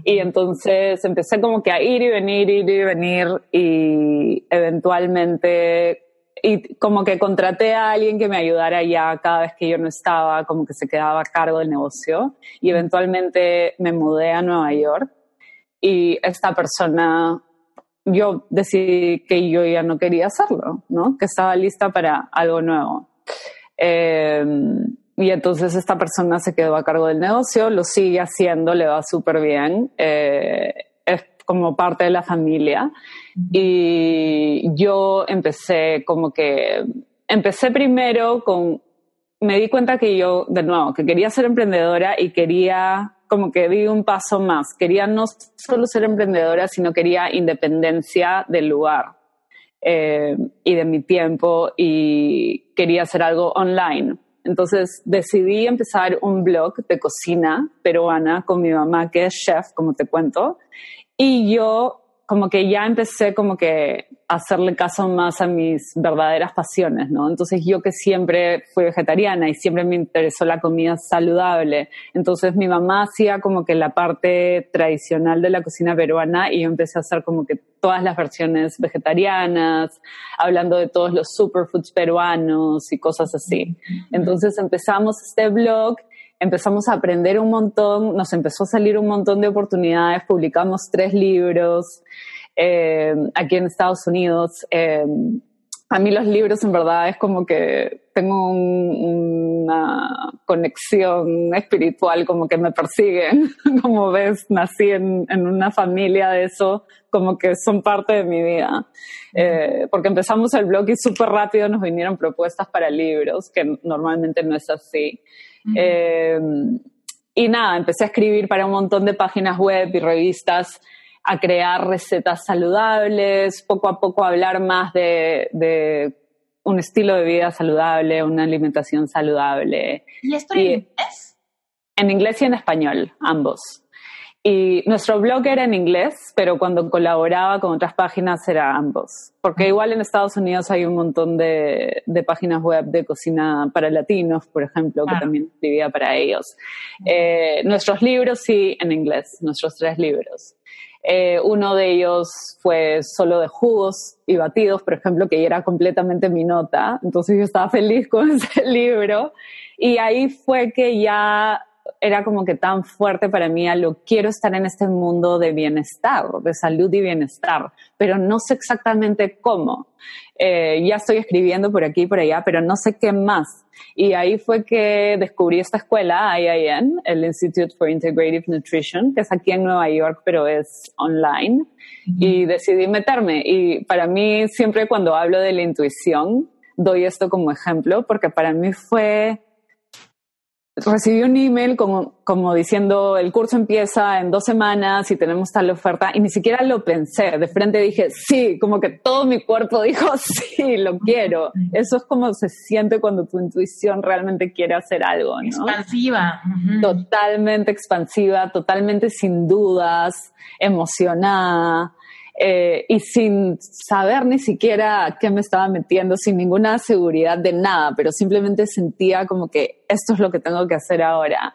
Y entonces empecé como que a ir y venir, ir y venir y eventualmente, y como que contraté a alguien que me ayudara ya cada vez que yo no estaba, como que se quedaba a cargo del negocio. Y eventualmente me mudé a Nueva York y esta persona yo decidí que yo ya no quería hacerlo, ¿no? Que estaba lista para algo nuevo. Eh, y entonces esta persona se quedó a cargo del negocio, lo sigue haciendo, le va súper bien, eh, es como parte de la familia. Y yo empecé como que, empecé primero con, me di cuenta que yo, de nuevo, que quería ser emprendedora y quería como que di un paso más. Quería no solo ser emprendedora, sino quería independencia del lugar eh, y de mi tiempo y quería hacer algo online. Entonces decidí empezar un blog de cocina peruana con mi mamá, que es chef, como te cuento, y yo como que ya empecé como que hacerle caso más a mis verdaderas pasiones, ¿no? Entonces yo que siempre fui vegetariana y siempre me interesó la comida saludable, entonces mi mamá hacía como que la parte tradicional de la cocina peruana y yo empecé a hacer como que todas las versiones vegetarianas, hablando de todos los superfoods peruanos y cosas así. Entonces empezamos este blog empezamos a aprender un montón, nos empezó a salir un montón de oportunidades, publicamos tres libros eh, aquí en Estados Unidos. Eh, a mí los libros en verdad es como que tengo una conexión espiritual, como que me persiguen. como ves, nací en, una familia de eso, como que son parte de mi vida. Eh, porque empezamos el blog y súper rápido nos vinieron propuestas para libros, que normalmente no es así. Eh, y nada, empecé a escribir para un montón de páginas web y revistas, a crear recetas saludables, poco a poco hablar más de, un estilo de vida saludable, una alimentación saludable. ¿Y esto en inglés? En inglés y en español, ambos. Y nuestro blog era en inglés, pero cuando colaboraba con otras páginas era ambos. Porque igual en Estados Unidos hay un montón de, páginas web de cocina para latinos, por ejemplo, que también escribía para ellos. Eh, nuestros libros sí en inglés, nuestros tres libros. Eh, uno de ellos fue solo de jugos y batidos, por ejemplo, que era completamente mi nota. Entonces yo estaba feliz con ese libro. Y ahí fue que ya era como que tan fuerte para mí a lo quiero estar en este mundo de bienestar, de salud y bienestar, pero no sé exactamente cómo. Eh, ya estoy escribiendo por aquí y por allá, pero no sé qué más. Y ahí fue que descubrí esta escuela, IIN, el Institute for Integrative Nutrition, que es aquí en Nueva York, pero es online. Y decidí meterme. Y para mí, siempre cuando hablo de la intuición, doy esto como ejemplo, porque para mí fue recibí un email como, como diciendo el curso empieza en dos semanas y tenemos tal oferta y ni siquiera lo pensé. De frente dije, sí, como que todo mi cuerpo dijo, sí, lo quiero. Eso es como se siente cuando tu intuición realmente quiere hacer algo, ¿no? Expansiva. Totalmente expansiva, totalmente sin dudas, emocionada. Eh, y sin saber ni siquiera qué me estaba metiendo, sin ninguna seguridad de nada, pero simplemente sentía como que esto es lo que tengo que hacer ahora.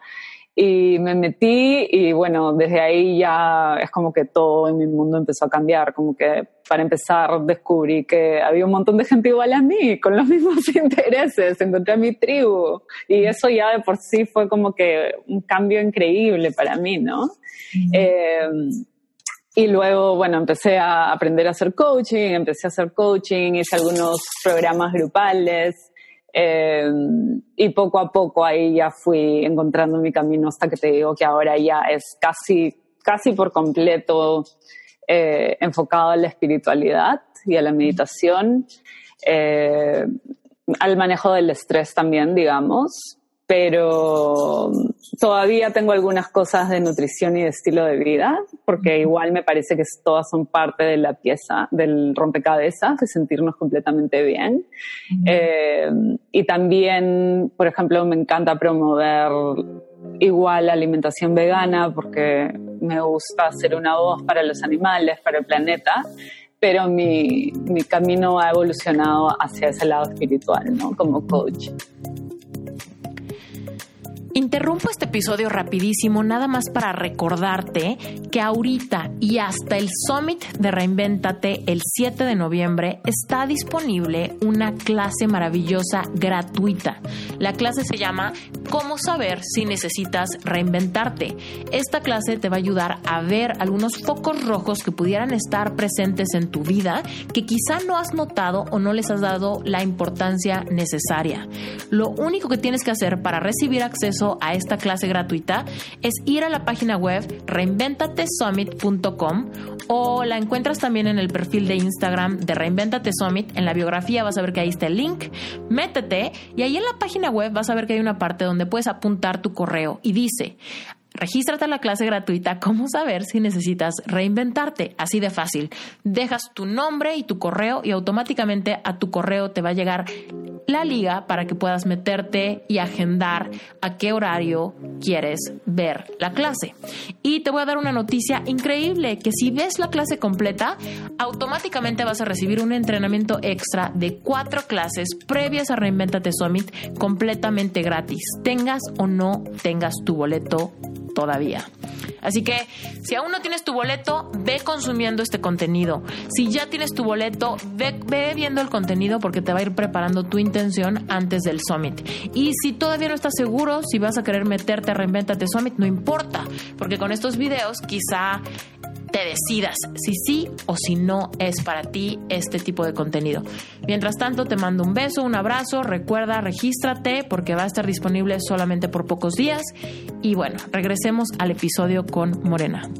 Y me metí y bueno, desde ahí ya es como que todo en mi mundo empezó a cambiar, como que para empezar descubrí que había un montón de gente igual a mí, con los mismos intereses, encontré a mi tribu y eso ya de por sí fue como que un cambio increíble para mí, ¿no? Y luego, bueno, empecé a aprender a hacer coaching, empecé a hacer coaching, hice algunos programas grupales eh, y poco a poco ahí ya fui encontrando mi camino hasta que te digo que ahora ya es casi, casi por completo eh, enfocado a la espiritualidad y a la meditación, eh, al manejo del estrés también, digamos, pero todavía tengo algunas cosas de nutrición y de estilo de vida, porque igual me parece que todas son parte de la pieza, del rompecabezas, de sentirnos completamente bien. Eh, y también, por ejemplo, me encanta promover igual la alimentación vegana, porque me gusta ser una voz para los animales, para el planeta pero mi, mi camino ha evolucionado hacia ese lado espiritual, ¿no? Como coach. Interrumpo este episodio rapidísimo nada más para recordarte que ahorita y hasta el Summit de Reinventate el 7 de noviembre está disponible una clase maravillosa gratuita. La clase se llama Cómo saber si necesitas reinventarte. Esta clase te va a ayudar a ver algunos focos rojos que pudieran estar presentes en tu vida que quizá no has notado o no les has dado la importancia necesaria. Lo único que tienes que hacer para recibir a esta clase gratuita es ir a la página web reinventatesummit.com o la encuentras también en el perfil de Instagram de Reinventate Summit. En la biografía vas a ver que ahí está el link. Métete y ahí en la página web vas a ver que hay una parte donde puedes apuntar tu correo y dice Regístrate a la clase gratuita Cómo saber si necesitas reinventarte. Así de fácil. Dejas tu nombre y tu correo y automáticamente a tu correo te va a llegar la liga para que puedas meterte y agendar a qué horario quieres ver la clase. Y te voy a dar una noticia increíble, que si ves la clase completa, automáticamente vas a recibir un entrenamiento extra de cuatro clases previas a Reinventate Summit completamente gratis, tengas o no tengas tu boleto todavía. Así que si aún no tienes tu boleto, ve consumiendo este contenido. Si ya tienes tu boleto, ve, viendo el contenido porque te va a ir preparando tu intención antes del Summit. Y si todavía no estás seguro si vas a querer meterte a Reinventate Summit, no importa, porque con estos videos quizá te decidas si sí o si no es para ti este tipo de contenido. Mientras tanto, te mando un beso, un abrazo, recuerda, regístrate porque va a estar disponible solamente por pocos días. Y bueno, regresemos al episodio con Morena.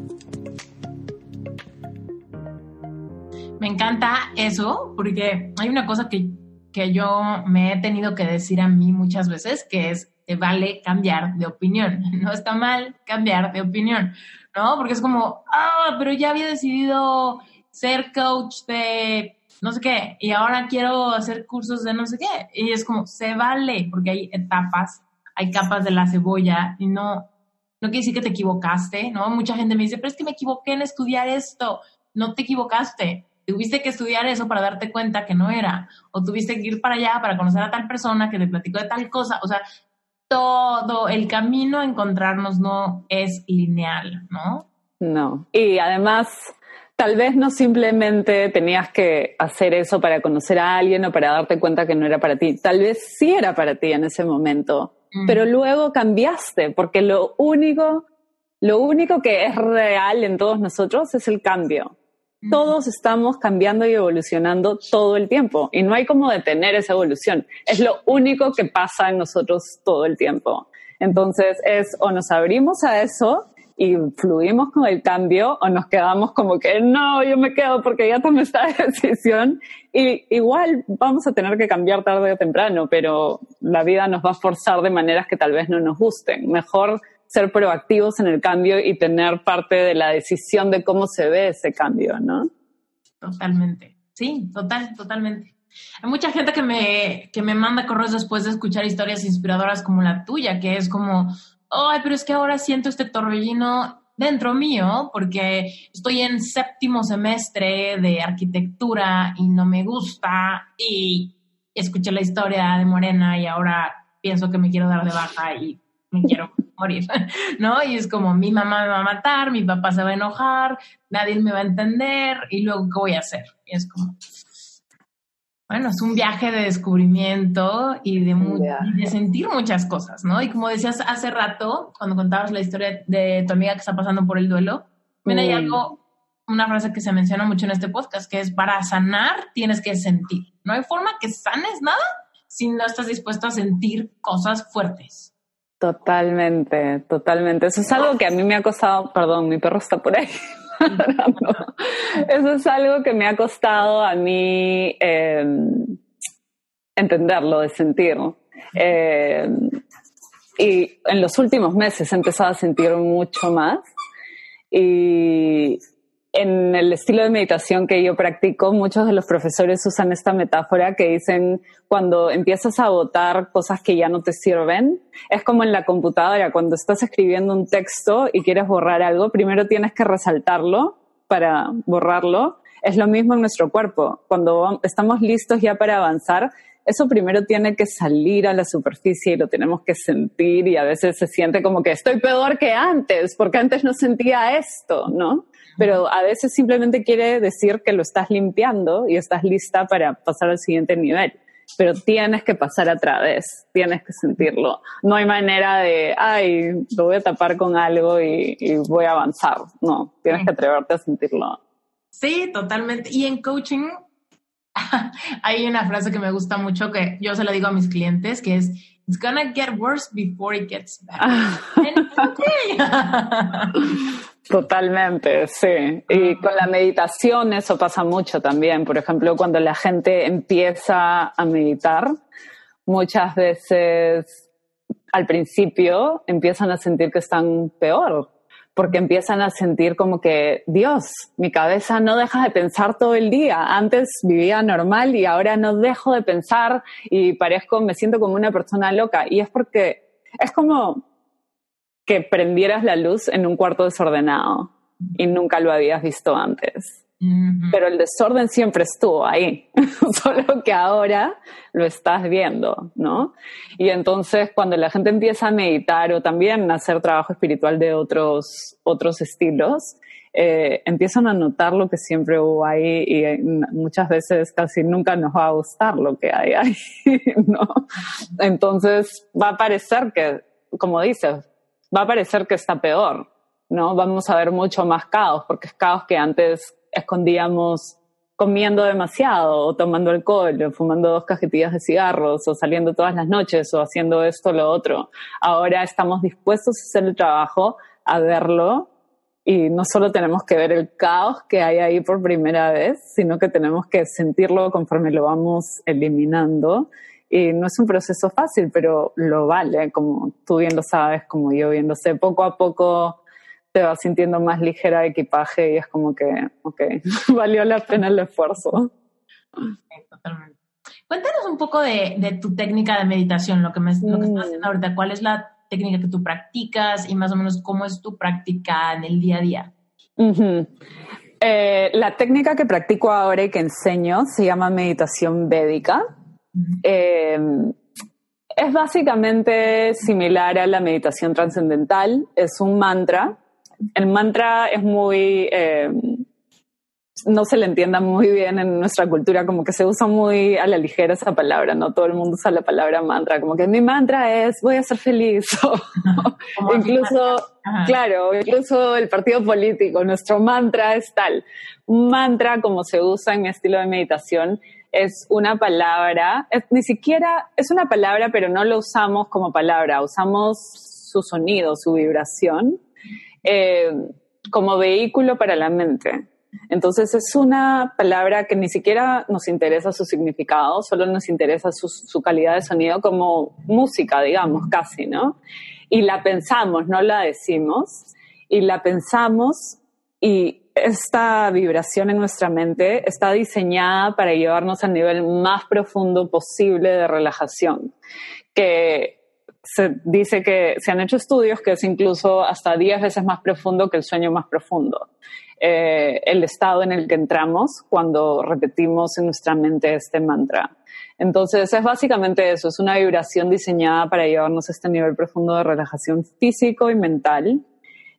Me encanta eso porque hay una cosa que, que yo me he tenido que decir a mí muchas veces, que es, te vale cambiar de opinión. No está mal cambiar de opinión ¿no? Porque es como, ah, pero ya había decidido ser coach de no sé qué y ahora quiero hacer cursos de no sé qué. Y es como, se vale, porque hay etapas, hay capas de la cebolla y no, no quiere decir que te equivocaste, ¿no? Mucha gente me dice, pero es que me equivoqué en estudiar esto. No te equivocaste. Tuviste que estudiar eso para darte cuenta que no era. O tuviste que ir para allá para conocer a tal persona que te platicó de tal cosa. O sea, todo el camino a encontrarnos no es lineal, ¿no? No. Y además, tal vez no simplemente tenías que hacer eso para conocer a alguien o para darte cuenta que no era para ti. Tal vez sí era para ti en ese momento, pero luego cambiaste, porque lo único, lo único que es real en todos nosotros es el cambio todos estamos cambiando y evolucionando todo el tiempo y no hay como detener esa evolución. Es lo único que pasa en nosotros todo el tiempo. Entonces es o nos abrimos a eso y fluimos con el cambio o nos quedamos como que no, yo me quedo porque ya tomé esta decisión y igual vamos a tener que cambiar tarde o temprano, pero la vida nos va a forzar de maneras que tal vez no nos gusten. Mejor ser proactivos en el cambio y tener parte de la decisión de cómo se ve ese cambio, ¿no? Totalmente. Sí, total, totalmente. Hay mucha gente que me, que me manda correos después de escuchar historias inspiradoras como la tuya, que es como, ay, pero es que ahora siento este torbellino dentro mío porque estoy en séptimo semestre de arquitectura y no me gusta y escuché la historia de Morena y ahora pienso que me quiero dar de baja y me quiero morir, ¿no? Y es como mi mamá me va a matar, mi papá se va a enojar, nadie me va a entender y luego ¿qué voy a hacer? Y es como, bueno, es un viaje de descubrimiento y de, de sentir muchas cosas, ¿no? Y como decías hace rato, cuando contabas la historia de tu amiga que está pasando por el duelo, mira, hay algo, una frase que se menciona mucho en este podcast, que es para sanar tienes que sentir. No hay forma que sanes nada si no estás dispuesto a sentir cosas fuertes. Totalmente, totalmente. Eso es algo que a mí me ha costado, perdón, mi perro está por ahí. Eso es algo que me ha costado a mí em, entenderlo, de sentir. Em, y en los últimos meses he empezado a sentir mucho más. Y en el estilo de meditación que yo practico, muchos de los profesores usan esta metáfora que dicen cuando empiezas a votar cosas que ya no te sirven, es como en la computadora, cuando estás escribiendo un texto y quieres borrar algo, primero tienes que resaltarlo para borrarlo. Es lo mismo en nuestro cuerpo. Cuando estamos listos ya para avanzar, eso primero tiene que salir a la superficie y lo tenemos que sentir y a veces se siente como que estoy peor que antes, porque antes no sentía esto, ¿no? Pero a veces simplemente quiere decir que lo estás limpiando y estás lista para pasar al siguiente nivel. Pero tienes que pasar a través, tienes que sentirlo. No hay manera de, ay, lo voy a tapar con algo y, voy a avanzar. No, tienes que atreverte a sentirlo. Sí, totalmente. Y en coaching hay una frase que me gusta mucho que yo se la digo a mis clientes, que es, it's gonna get worse before it gets better. Totalmente, sí. Y con la meditación eso pasa mucho también. Por ejemplo, cuando la gente empieza a meditar, muchas veces al principio empiezan a sentir que están peor, porque empiezan a sentir como que, Dios, mi cabeza no deja de pensar todo el día. Antes vivía normal y ahora no dejo de pensar y parezco, me siento como una persona loca. Y es porque es como que prendieras la luz en un cuarto desordenado y nunca lo habías visto antes. Pero el desorden siempre estuvo ahí, solo que ahora lo estás viendo, ¿no? Y entonces cuando la gente empieza a meditar o también a hacer trabajo espiritual de otros, otros estilos, eh, empiezan a notar lo que siempre hubo ahí y eh, muchas veces casi nunca nos va a gustar lo que hay ahí, ¿no? Entonces va a parecer que, como dices, va a parecer que está peor, ¿no? Vamos a ver mucho más caos, porque es caos que antes escondíamos comiendo demasiado, o tomando alcohol, o fumando dos cajetillas de cigarros, o saliendo todas las noches, o haciendo esto o lo otro. Ahora estamos dispuestos a hacer el trabajo, a verlo, y no solo tenemos que ver el caos que hay ahí por primera vez, sino que tenemos que sentirlo conforme lo vamos eliminando y no es un proceso fácil, pero lo vale, como tú bien lo sabes, como yo bien lo sé. Poco a poco te vas sintiendo más ligera de equipaje y es como que, ok, valió la pena el esfuerzo. totalmente. Cuéntanos un poco de, tu técnica de meditación, lo que, me, lo que estás haciendo mm. ahorita. ¿Cuál es la técnica que tú practicas y más o menos cómo es tu práctica en el día a día? Eh, la técnica que practico ahora y que enseño se llama meditación védica. Eh, es básicamente similar a la meditación trascendental, es un mantra. El mantra es muy, eh, no se le entienda muy bien en nuestra cultura, como que se usa muy a la ligera esa palabra, no todo el mundo usa la palabra mantra, como que mi mantra es voy a ser feliz. incluso, claro, incluso el partido político, nuestro mantra es tal. Un mantra, como se usa en mi estilo de meditación, es una palabra, ni siquiera es una palabra, pero no lo usamos como palabra, usamos su sonido, su vibración. eh, como vehículo para la mente. Entonces es una palabra que ni siquiera nos interesa su significado, solo nos interesa su, su, calidad de sonido como música, digamos, casi, ¿no? Y la pensamos, no la decimos, y la pensamos y esta vibración en nuestra mente está diseñada para llevarnos al nivel más profundo posible de relajación, que se dice que se han hecho estudios que es incluso hasta 10 veces más profundo que el sueño más profundo. Eh, el estado en el que entramos cuando repetimos en nuestra mente este mantra. Entonces es básicamente eso, es una vibración diseñada para llevarnos a este nivel profundo de relajación físico y mental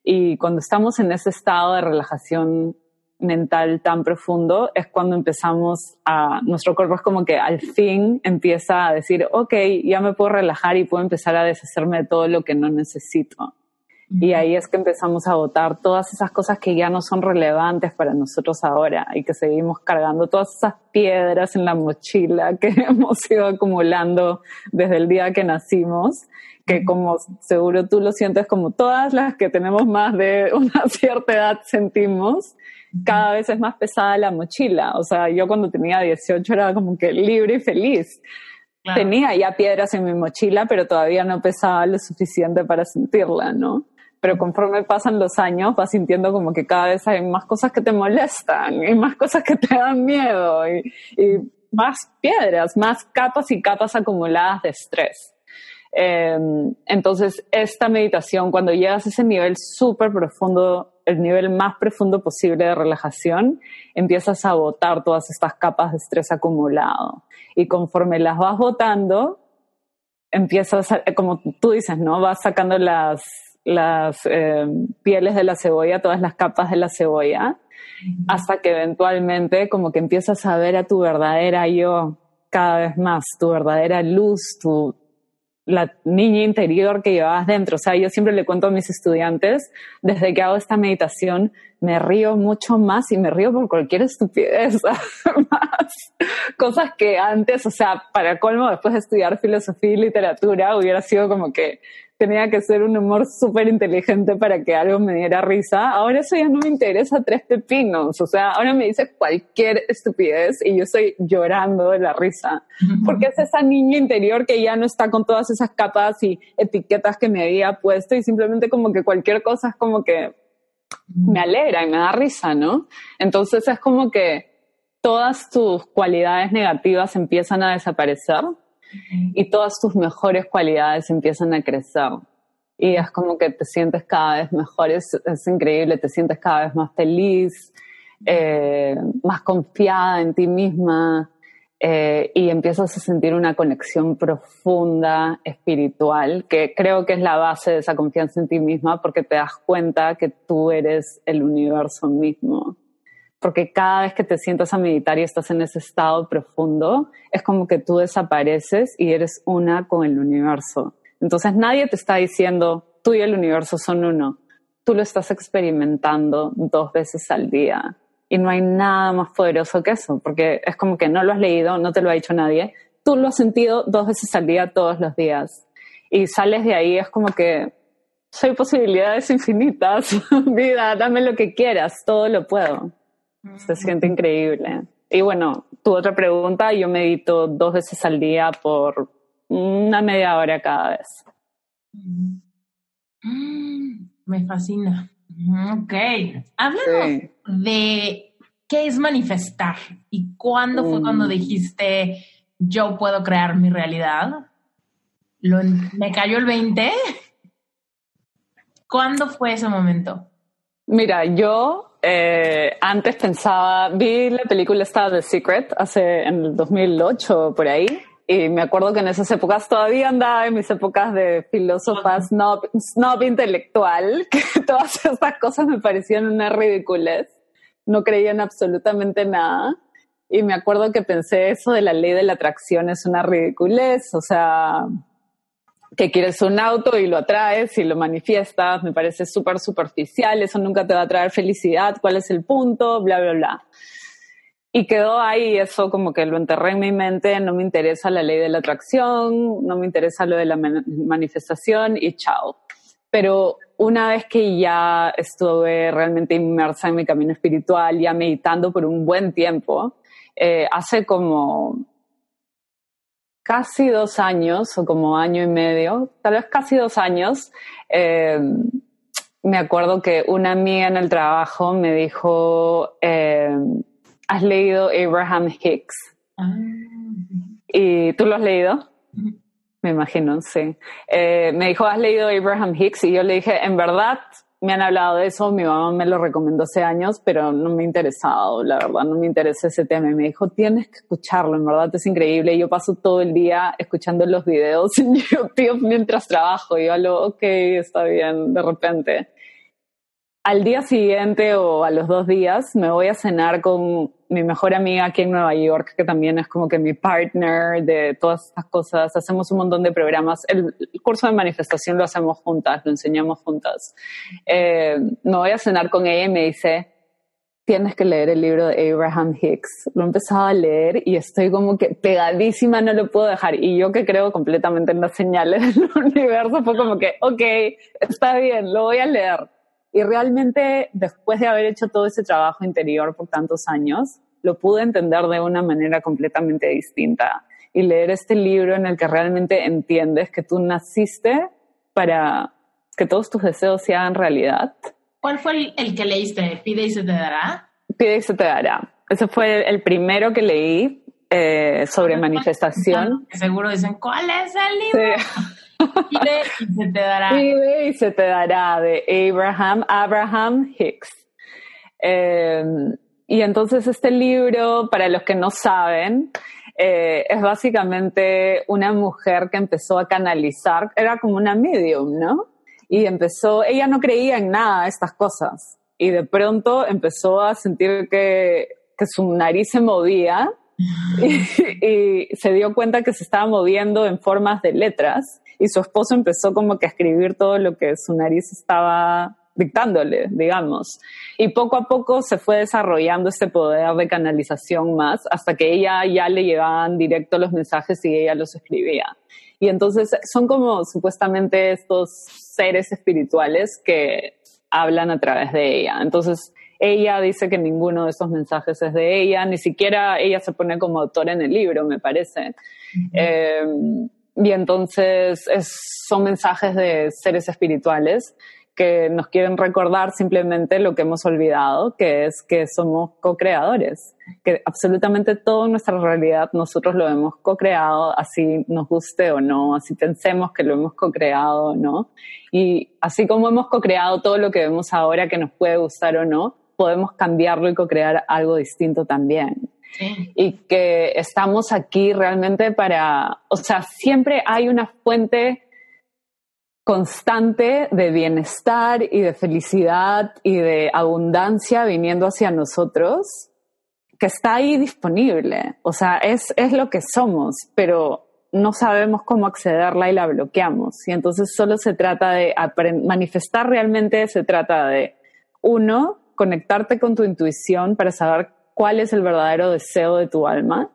y cuando estamos en ese estado de relajación mental tan profundo es cuando empezamos a, nuestro cuerpo es como que al fin empieza a decir, ok, ya me puedo relajar y puedo empezar a deshacerme de todo lo que no necesito. Y ahí es que empezamos a votar todas esas cosas que ya no son relevantes para nosotros ahora y que seguimos cargando todas esas piedras en la mochila que hemos ido acumulando desde el día que nacimos que como seguro tú lo sientes como todas las que tenemos más de una cierta edad sentimos, cada vez es más pesada la mochila. O sea, yo cuando tenía 18 era como que libre y feliz. Tenía ya piedras en mi mochila, pero todavía no pesaba lo suficiente para sentirla, ¿no? Pero conforme pasan los años vas sintiendo como que cada vez hay más cosas que te molestan y más cosas que te dan miedo y, y más piedras, más capas y capas acumuladas de estrés. Em, entonces, esta meditación, cuando llegas a ese nivel súper profundo, el nivel más profundo posible de relajación, empiezas a botar todas estas capas de estrés acumulado. Y conforme las vas botando, empiezas, como tú dices, ¿no? Vas sacando las, las em, pieles de la cebolla, todas las capas de la cebolla, hasta que eventualmente como que empiezas a ver a tu verdadera yo cada vez más, tu verdadera luz, tu, la niña interior que llevabas dentro. O sea, yo siempre le cuento a mis estudiantes, desde que hago esta meditación, me río mucho más y me río por cualquier estupidez, cosas que antes, o sea, para colmo, después de estudiar filosofía y literatura, hubiera sido como que tenía que ser un humor súper inteligente para que algo me diera risa. Ahora eso ya no me interesa tres pepinos. O sea, ahora me dice cualquier estupidez y yo estoy llorando de la risa. Porque es esa niña interior que ya no está con todas esas capas y etiquetas que me había puesto y simplemente como que cualquier cosa es como que me alegra y me da risa, ¿no? Entonces es como que todas tus cualidades negativas empiezan a desaparecer y todas tus mejores cualidades empiezan a crecer. Y es como que te sientes cada vez mejor, es, increíble, te sientes cada vez más feliz, eh, más confiada en ti misma eh, y empiezas a sentir una conexión profunda, espiritual, que creo que es la base de esa confianza en ti misma porque te das cuenta que tú eres el universo mismo porque cada vez que te sientas a meditar y estás en ese estado profundo, es como que tú desapareces y eres una con el universo. Entonces nadie te está diciendo, tú y el universo son uno. Tú lo estás experimentando dos veces al día. Y no hay nada más poderoso que eso, porque es como que no lo has leído, no te lo ha dicho nadie. Tú lo has sentido dos veces al día, todos los días. Y sales de ahí, es como que soy posibilidades infinitas. Vida, dame lo que quieras, todo lo puedo. Se siente increíble. Y bueno, tu otra pregunta, yo medito dos veces al día por una media hora cada vez. Mm, me fascina. Ok. Háblanos de qué es manifestar y cuándo fue cuando mm. dijiste yo puedo crear mi realidad. Lo, me cayó el 20. ¿Cuándo fue ese momento? Mira, yo eh, antes pensaba, vi la película esta The Secret hace en el 2008 por ahí y me acuerdo que en esas épocas todavía andaba en mis épocas de filósofa snob, snob intelectual, que todas estas cosas me parecían una ridiculez, no creía en absolutamente nada. Y me acuerdo que pensé eso de la ley de la atracción es una ridiculez, o sea, que quieres un auto y lo atraes y lo manifiestas, me parece súper superficial, eso nunca te va a traer felicidad, cuál es el punto, bla, bla, bla. Y quedó ahí eso como que lo enterré en mi mente, no me interesa la ley de la atracción, no me interesa lo de la manifestación y chao. pero una vez que ya estuve realmente inmersa en mi camino espiritual, ya meditando por un buen tiempo, eh, hace como casi dos años o como año y medio, tal vez casi dos años, eh, me acuerdo que una amiga en el trabajo me dijo, eh, ¿has leído Abraham Hicks? Ah. ¿Y tú lo has leído? Me imagino, sí. Eh, me dijo, ¿has leído Abraham Hicks? Y yo le dije, en verdad, me han hablado de eso, mi mamá me lo recomendó hace años, pero no me ha interesado, la verdad, no me interesa ese tema. Y me dijo, tienes que escucharlo, en verdad es increíble. yo paso todo el día escuchando los videos en YouTube mientras trabajo. Y yo lo, ok, está bien, de repente al día siguiente o a los dos días me voy a cenar con mi mejor amiga aquí en Nueva York, que también es como que mi partner de todas estas cosas. Hacemos un montón de programas. El, curso de manifestación lo hacemos juntas, lo enseñamos juntas. Eh, me voy a cenar con ella y me dice, tienes que leer el libro de Abraham Hicks. Lo he empezado a leer y estoy como que pegadísima, no lo puedo dejar. Y yo que creo completamente en las señales del universo, fue como que, ok, está bien, lo voy a leer. Y realmente, después de haber hecho todo ese trabajo interior por tantos años, lo pude entender de una manera completamente distinta y leer este libro en el que realmente entiendes que tú naciste para que todos tus deseos se hagan realidad. ¿Cuál fue el, que leíste? ¿Pide y se te dará? Pide y se te dará. Ese fue el primero que leí eh, sobre manifestación. Seguro dicen, ¿cuál es el libro? Pide y se te dará. Pide y se te dará de Abraham, Abraham Hicks. Em, y entonces este libro, para los que no saben, eh, es básicamente una mujer que empezó a canalizar, era como una medium, ¿no? Y empezó, ella no creía en nada de estas cosas. Y de pronto empezó a sentir que, que su nariz se movía y, y, se dio cuenta que se estaba moviendo en formas de letras y su esposo empezó como que a escribir todo lo que su nariz estaba dictándole, digamos. Y poco a poco se fue desarrollando este poder de canalización más hasta que ella ya le llevaban directo los mensajes y ella los escribía. Y entonces son como supuestamente estos seres espirituales que hablan a través de ella. Entonces ella dice que ninguno de esos mensajes es de ella, ni siquiera ella se pone como autora en el libro, me parece. Y entonces son mensajes de seres espirituales que nos quieren recordar simplemente lo que hemos olvidado, que es que somos co-creadores, que absolutamente toda nuestra realidad nosotros lo hemos co-creado, así nos guste o no, así pensemos que lo hemos co-creado o no. Y así como hemos co-creado todo lo que vemos ahora que nos puede gustar o no, podemos cambiarlo y co-crear algo distinto también y que estamos aquí realmente para, o sea, siempre hay una fuente constante de bienestar y de felicidad y de abundancia viniendo hacia nosotros que está ahí disponible. O sea, es, es lo que somos, pero no sabemos cómo accederla y la bloqueamos. Y entonces solo se trata de manifestar realmente, se trata de, uno, conectarte con tu intuición para saber cuál es el verdadero deseo de tu alma,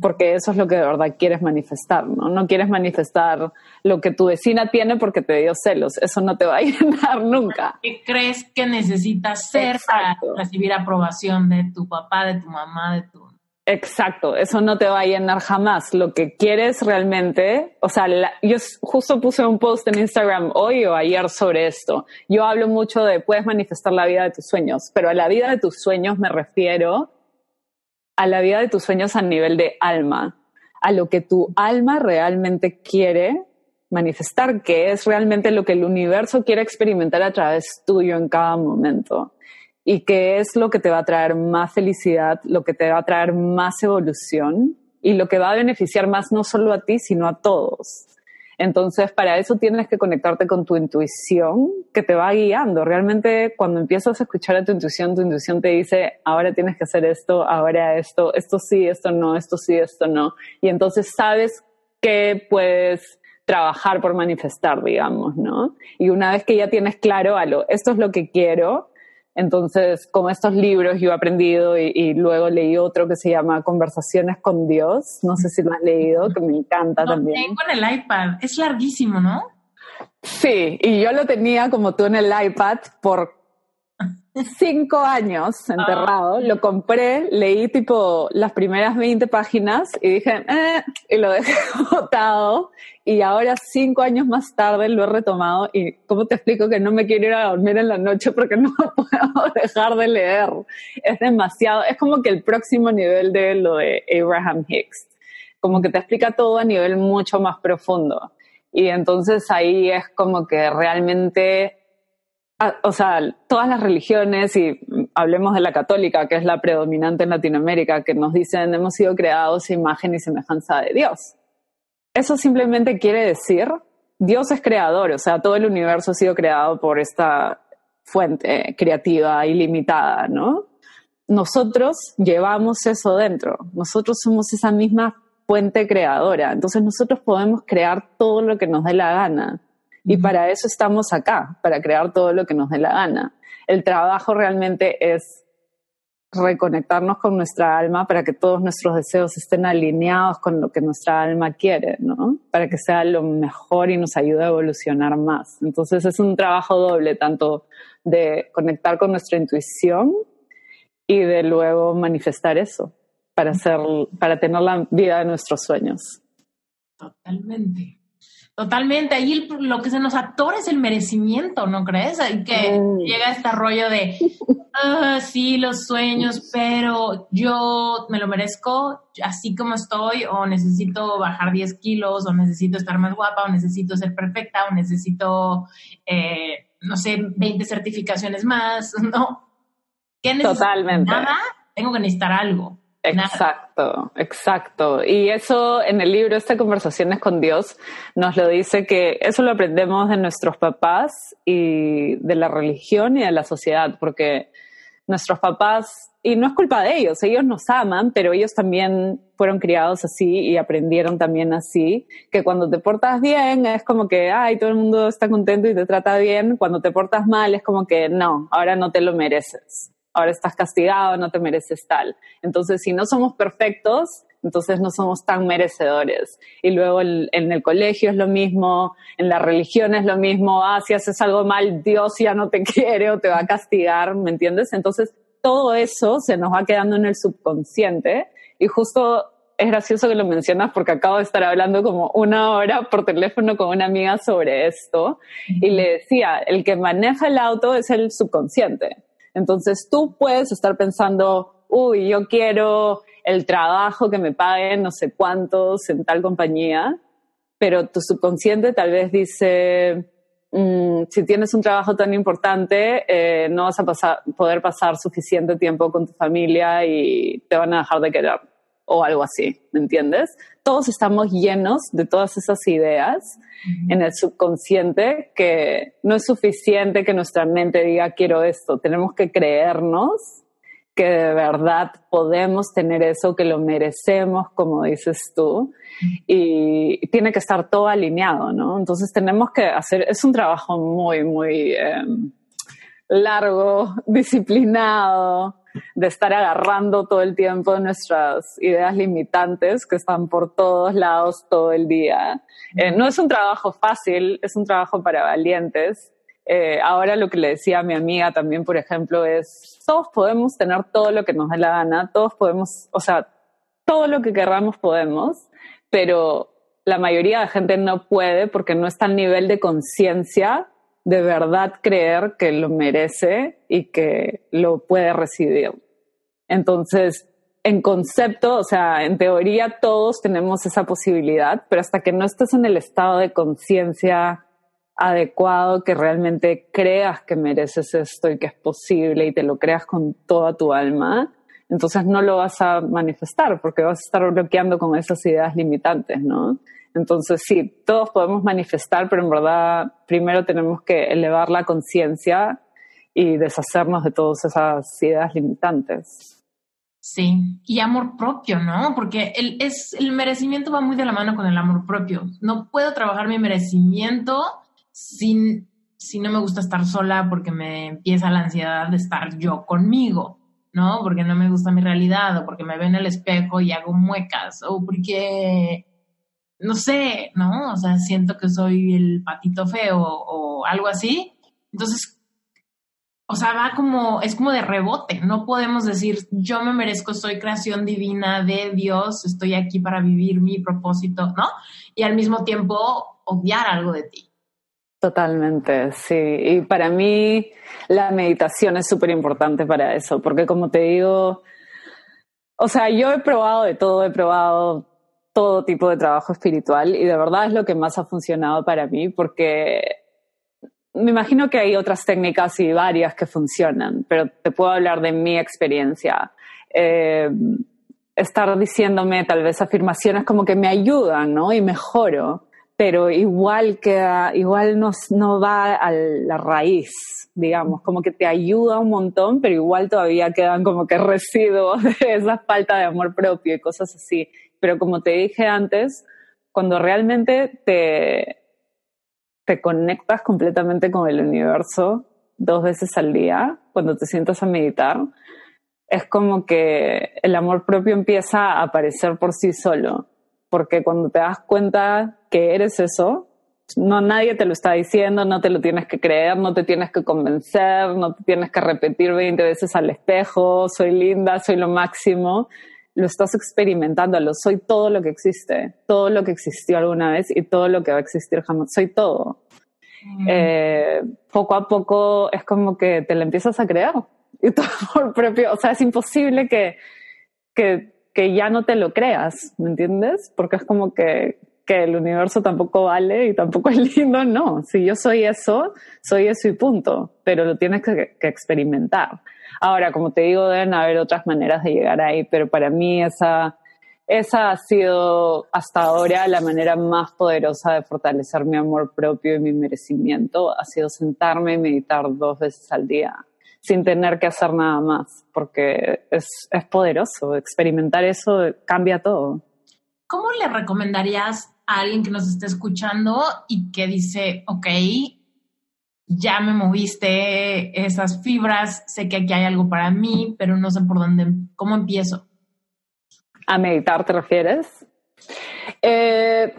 porque eso es lo que de verdad quieres manifestar, ¿no? No quieres manifestar lo que tu vecina tiene porque te dio celos, eso no te va a llenar nunca. ¿Qué crees que necesitas ser para recibir aprobación de tu papá, de tu mamá, de tu Exacto, eso no te va a llenar jamás. Lo que quieres realmente, o sea, yo justo puse un post en Instagram hoy o ayer sobre esto. Yo hablo mucho de puedes manifestar la vida de tus sueños, pero a la vida de tus sueños me refiero a la vida de tus sueños a nivel de alma, a lo que tu alma realmente quiere manifestar, que es realmente lo que el universo quiere experimentar a través tuyo en cada momento y qué es lo que te va a traer más felicidad, lo que te va a traer más evolución y lo que va a beneficiar más no solo a ti, sino a todos. Entonces, para eso tienes que conectarte con tu intuición que te va guiando. Realmente, cuando empiezas a escuchar a tu intuición, tu intuición te dice, ahora tienes que hacer esto, ahora esto, esto sí, esto no, esto sí, esto no. Y entonces sabes que puedes trabajar por manifestar, digamos, ¿no? Y una vez que ya tienes claro esto es lo que quiero, entonces, con estos libros yo he aprendido y, luego leí otro que se llama Conversaciones con Dios. No sé si lo has leído, que me encanta también. Tengo en el iPad. Es larguísimo, ¿no? Sí, y yo lo tenía como tú en el iPad por cinco años enterrado. Ah. Lo compré, leí tipo las primeras 20 páginas y dije, eh, y lo dejé botado. Y ahora, cinco años más tarde, lo he retomado. Y cómo te explico que no me quiero ir a dormir en la noche porque no puedo dejar de leer. Es demasiado, es como que el próximo nivel de lo de Abraham Hicks. Como que te explica todo a nivel mucho más profundo. Y entonces ahí es como que realmente o sea, todas las religiones, y hablemos de la católica, que es la predominante en Latinoamérica, que nos dicen hemos sido creados a imagen y semejanza de Dios. Eso simplemente quiere decir, Dios es creador, o sea, todo el universo ha sido creado por esta fuente creativa ilimitada, ¿no? Nosotros llevamos eso dentro, nosotros somos esa misma fuente creadora, entonces nosotros podemos crear todo lo que nos dé la gana. Y para eso estamos acá, para crear todo lo que nos dé la gana. El trabajo realmente es reconectarnos con nuestra alma para que todos nuestros deseos estén alineados con lo que nuestra alma quiere, ¿no? Para que sea lo mejor y nos ayude a evolucionar más. Entonces es un trabajo doble, tanto de conectar con nuestra intuición y de luego manifestar eso para hacer, para tener la vida de nuestros sueños. Totalmente. Totalmente, ahí el- lo que se nos atora es el merecimiento, ¿no crees? Que Mm. llega este rollo de, ah, sí, los sueños, pero yo me lo merezco así como estoy, o necesito bajar 10 kilos, o necesito estar más guapa, o necesito ser perfecta, o necesito, eh, no sé, 20 certificaciones más, ¿no? ¿Qué necesito? Totalmente. Nada, tengo que necesitar algo. Exacto, exacto. Y eso en el libro, esta Conversaciones con Dios, nos lo dice que eso lo aprendemos de nuestros papás y de la religión y de la sociedad, porque nuestros papás, y no es culpa de ellos, ellos nos aman, pero ellos también fueron criados así y aprendieron también así, que cuando te portas bien es como que, ay, todo el mundo está contento y te trata bien, cuando te portas mal es como que, no, ahora no te lo mereces ahora estás castigado, no te mereces tal. Entonces, si no somos perfectos, entonces no somos tan merecedores. Y luego el- en el colegio es lo mismo, en la religión es lo mismo, ah, si haces algo mal, Dios ya no te quiere o te va a castigar, ¿me entiendes? Entonces, todo eso se nos va quedando en el subconsciente y justo es gracioso que lo mencionas porque acabo de estar hablando como una hora por teléfono con una amiga sobre esto y le decía, el que maneja el auto es el subconsciente. Entonces tú puedes estar pensando, uy, yo quiero el trabajo que me paguen no sé cuántos en tal compañía, pero tu subconsciente tal vez dice, mm, si tienes un trabajo tan importante, eh, no vas a poder pasar suficiente tiempo con tu familia y te van a dejar de querer o algo así, ¿me entiendes? Todos estamos llenos de todas esas ideas en el subconsciente que no es suficiente que nuestra mente diga quiero esto, tenemos que creernos que de verdad podemos tener eso, que lo merecemos, como dices tú, y tiene que estar todo alineado, ¿no? Entonces tenemos que hacer, es un trabajo muy, muy eh, largo, disciplinado, de estar agarrando todo el tiempo nuestras ideas limitantes que están por todos lados todo el día. Eh, no es un trabajo fácil, es un trabajo para valientes. Eh, ahora lo que le decía a mi amiga también, por ejemplo, es, todos podemos tener todo lo que nos dé la gana, todos podemos, o sea, todo lo que querramos podemos, pero la mayoría de gente no puede porque no está al nivel de conciencia de verdad creer que lo merece y que lo puede recibir. Entonces, en concepto, o sea, en teoría todos tenemos esa posibilidad, pero hasta que no estés en el estado de conciencia adecuado, que realmente creas que mereces esto y que es posible y te lo creas con toda tu alma, entonces no lo vas a manifestar porque vas a estar bloqueando con esas ideas limitantes, ¿no? Entonces sí, todos podemos manifestar, pero en verdad primero tenemos que elevar la conciencia y deshacernos de todas esas ideas limitantes. Sí, y amor propio, ¿no? Porque el, el merecimiento va muy de la mano con el amor propio. No puedo trabajar mi merecimiento sin, si no me gusta estar sola porque me empieza la ansiedad de estar yo conmigo, ¿no? Porque no me gusta mi realidad o porque me veo en el espejo y hago muecas o porque no sé, ¿no? O sea, siento que soy el patito feo o algo así. Entonces, o sea, va como, es como de rebote. No podemos decir, yo me merezco, soy creación divina de Dios, estoy aquí para vivir mi propósito, ¿no? Y al mismo tiempo odiar algo de ti. Totalmente, sí. Y para mí la meditación es súper importante para eso, porque como te digo, o sea, yo he probado de todo, he probado todo tipo de trabajo espiritual y de verdad es lo que más ha funcionado para mí porque me imagino que hay otras técnicas y varias que funcionan, pero te puedo hablar de mi experiencia. Eh, estar diciéndome tal vez afirmaciones como que me ayudan, ¿no? Y mejoro, pero igual queda, igual no, no va a la raíz, digamos, como que te ayuda un montón, pero igual todavía quedan como que residuos de esa falta de amor propio y cosas así. Pero como te dije antes, cuando realmente te, te conectas completamente con el universo dos veces al día, cuando te sientas a meditar, es como que el amor propio empieza a aparecer por sí solo, porque cuando te das cuenta que eres eso, no nadie te lo está diciendo, no te lo tienes que creer, no te tienes que convencer, no te tienes que repetir 20 veces al espejo, soy linda, soy lo máximo, lo estás experimentando, lo soy todo lo que existe, todo lo que existió alguna vez y todo lo que va a existir jamás, soy todo. Mm. Eh, poco a poco es como que te lo empiezas a creer y todo por propio, o sea, es imposible que, que, que ya no te lo creas, ¿me entiendes? Porque es como que, que el universo tampoco vale y tampoco es lindo, no. Si yo soy eso, soy eso y punto, pero lo tienes que, que experimentar. Ahora, como te digo, deben haber otras maneras de llegar ahí, pero para mí esa, esa ha sido hasta ahora la manera más poderosa de fortalecer mi amor propio y mi merecimiento. Ha sido sentarme y meditar dos veces al día sin tener que hacer nada más, porque es, es poderoso. Experimentar eso cambia todo. ¿Cómo le recomendarías a alguien que nos esté escuchando y que dice, ok, ya me moviste esas fibras, sé que aquí hay algo para mí, pero no sé por dónde, ¿cómo empiezo? ¿A meditar te refieres? Eh,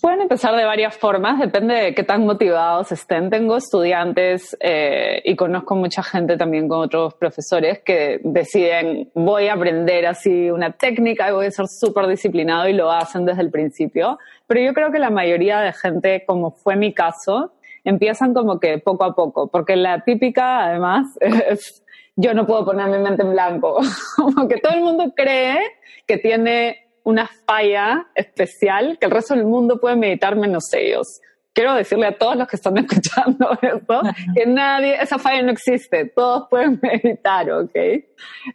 pueden empezar de varias formas, depende de qué tan motivados estén. Tengo estudiantes eh, y conozco mucha gente también con otros profesores que deciden, voy a aprender así una técnica y voy a ser súper disciplinado y lo hacen desde el principio. Pero yo creo que la mayoría de gente, como fue mi caso, empiezan como que poco a poco, porque la típica, además, es yo no puedo poner mi mente en blanco. como que todo el mundo cree que tiene una falla especial, que el resto del mundo puede meditar menos ellos. Quiero decirle a todos los que están escuchando esto que nadie, esa falla no existe, todos pueden meditar, ¿ok?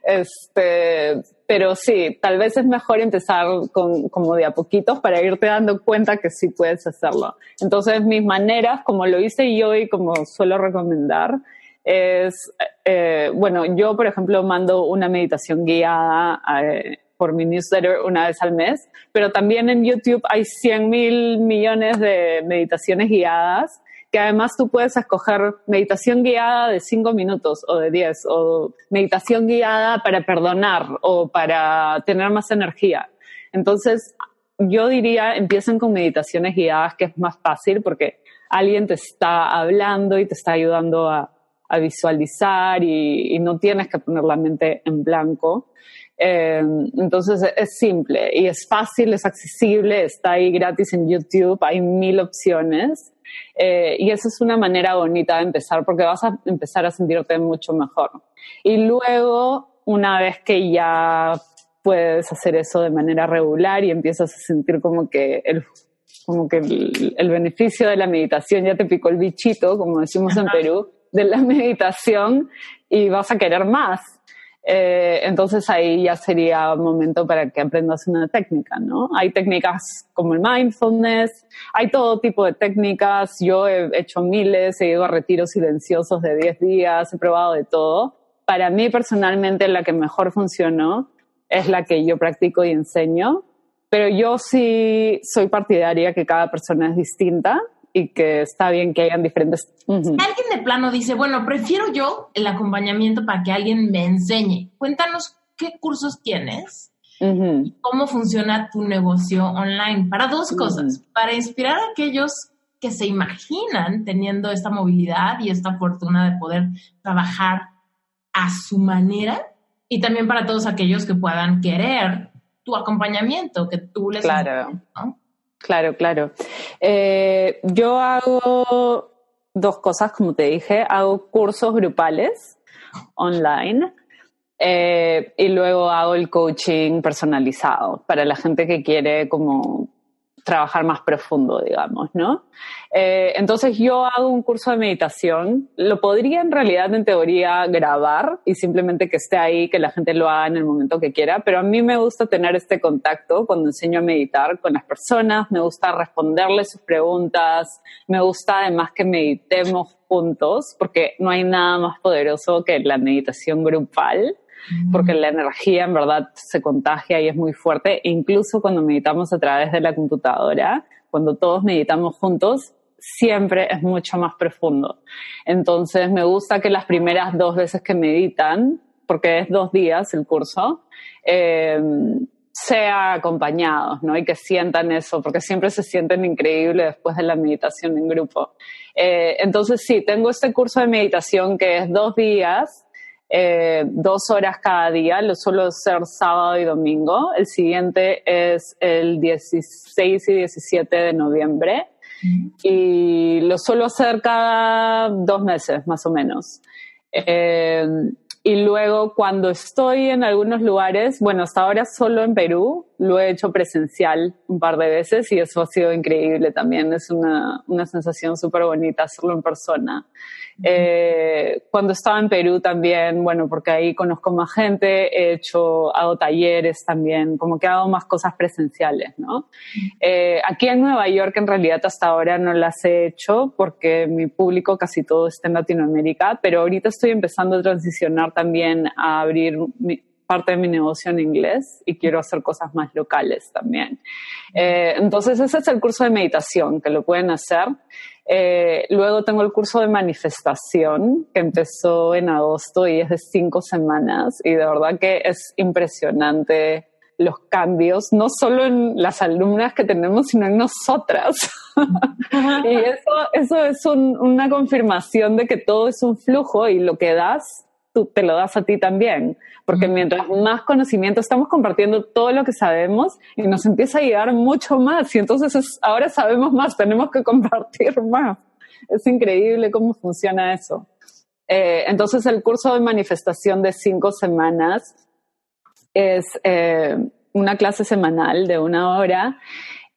Este, pero sí, tal vez es mejor empezar con, como de a poquitos para irte dando cuenta que sí puedes hacerlo. Entonces, mis maneras, como lo hice yo y como suelo recomendar, es, eh, bueno, yo, por ejemplo, mando una meditación guiada eh, por mi newsletter una vez al mes, pero también en YouTube hay 100 mil millones de meditaciones guiadas que además tú puedes escoger meditación guiada de 5 minutos o de 10 o meditación guiada para perdonar o para tener más energía. Entonces, yo diría, empiecen con meditaciones guiadas, que es más fácil porque alguien te está hablando y te está ayudando a, visualizar y, no tienes que poner la mente en blanco. Eh, entonces es simple y es fácil, es accesible, está ahí gratis en YouTube, hay mil opciones. Eh, y esa es una manera bonita de empezar porque vas a empezar a sentirte mucho mejor. Y luego, una vez que ya puedes hacer eso de manera regular y empiezas a sentir como que el, como que el, beneficio de la meditación ya te picó el bichito, como decimos en Perú, de la meditación y vas a querer más. Eh, entonces ahí ya sería momento para que aprendas una técnica, ¿no? Hay técnicas como el mindfulness, hay todo tipo de técnicas, yo he hecho miles, he ido a retiros silenciosos de 10 días, he probado de todo. Para mí personalmente la que mejor funcionó es la que yo practico y enseño, pero yo sí soy partidaria que cada persona es distinta y que está bien que hayan diferentes. Alguien de plano dice, bueno, prefiero yo el acompañamiento para que alguien me enseñe. Cuéntanos qué cursos tienes cómo funciona tu negocio online. Para dos cosas, para inspirar a aquellos que se imaginan teniendo esta movilidad y esta fortuna de poder trabajar a su manera y también para todos aquellos que puedan querer tu acompañamiento, que tú les... Claro, claro, claro. Eh, yo hago dos cosas, como te dije, hago cursos grupales online eh, y luego hago el coaching personalizado para la gente que quiere como trabajar más profundo, digamos, ¿no? Eh, entonces yo hago un curso de meditación, lo podría en realidad en teoría grabar y simplemente que esté ahí, que la gente lo haga en el momento que quiera, pero a mí me gusta tener este contacto cuando enseño a meditar con las personas, me gusta responderles sus preguntas, me gusta además que meditemos juntos, porque no hay nada más poderoso que la meditación grupal porque la energía en verdad se contagia y es muy fuerte, e incluso cuando meditamos a través de la computadora, cuando todos meditamos juntos, siempre es mucho más profundo. Entonces me gusta que las primeras dos veces que meditan, porque es dos días el curso, eh, sea acompañados, ¿no? Y que sientan eso, porque siempre se sienten increíbles después de la meditación en grupo. Eh, entonces sí, tengo este curso de meditación que es dos días eh, dos horas cada día, lo suelo hacer sábado y domingo. El siguiente es el 16 y 17 de noviembre y lo suelo hacer cada dos meses más o menos. Eh, y luego cuando estoy en algunos lugares, bueno, hasta ahora solo en Perú, lo he hecho presencial un par de veces y eso ha sido increíble también. Es una, una sensación súper bonita hacerlo en persona. Eh, cuando estaba en Perú también, bueno, porque ahí conozco más gente, he hecho, hago talleres también, como que hago más cosas presenciales, ¿no? Eh, aquí en Nueva York en realidad hasta ahora no las he hecho porque mi público casi todo está en Latinoamérica, pero ahorita estoy empezando a transicionar también a abrir parte de mi negocio en inglés y quiero hacer cosas más locales también. Eh, entonces ese es el curso de meditación que lo pueden hacer. Eh, luego tengo el curso de manifestación que empezó en agosto y es de cinco semanas y de verdad que es impresionante los cambios, no solo en las alumnas que tenemos, sino en nosotras. y eso, eso es una confirmación de que todo es un flujo y lo que das tú te lo das a ti también, porque mientras más conocimiento estamos compartiendo todo lo que sabemos y nos empieza a llegar mucho más y entonces ahora sabemos más, tenemos que compartir más. Es increíble cómo funciona eso. Eh, entonces el curso de manifestación de cinco semanas es eh, una clase semanal de una hora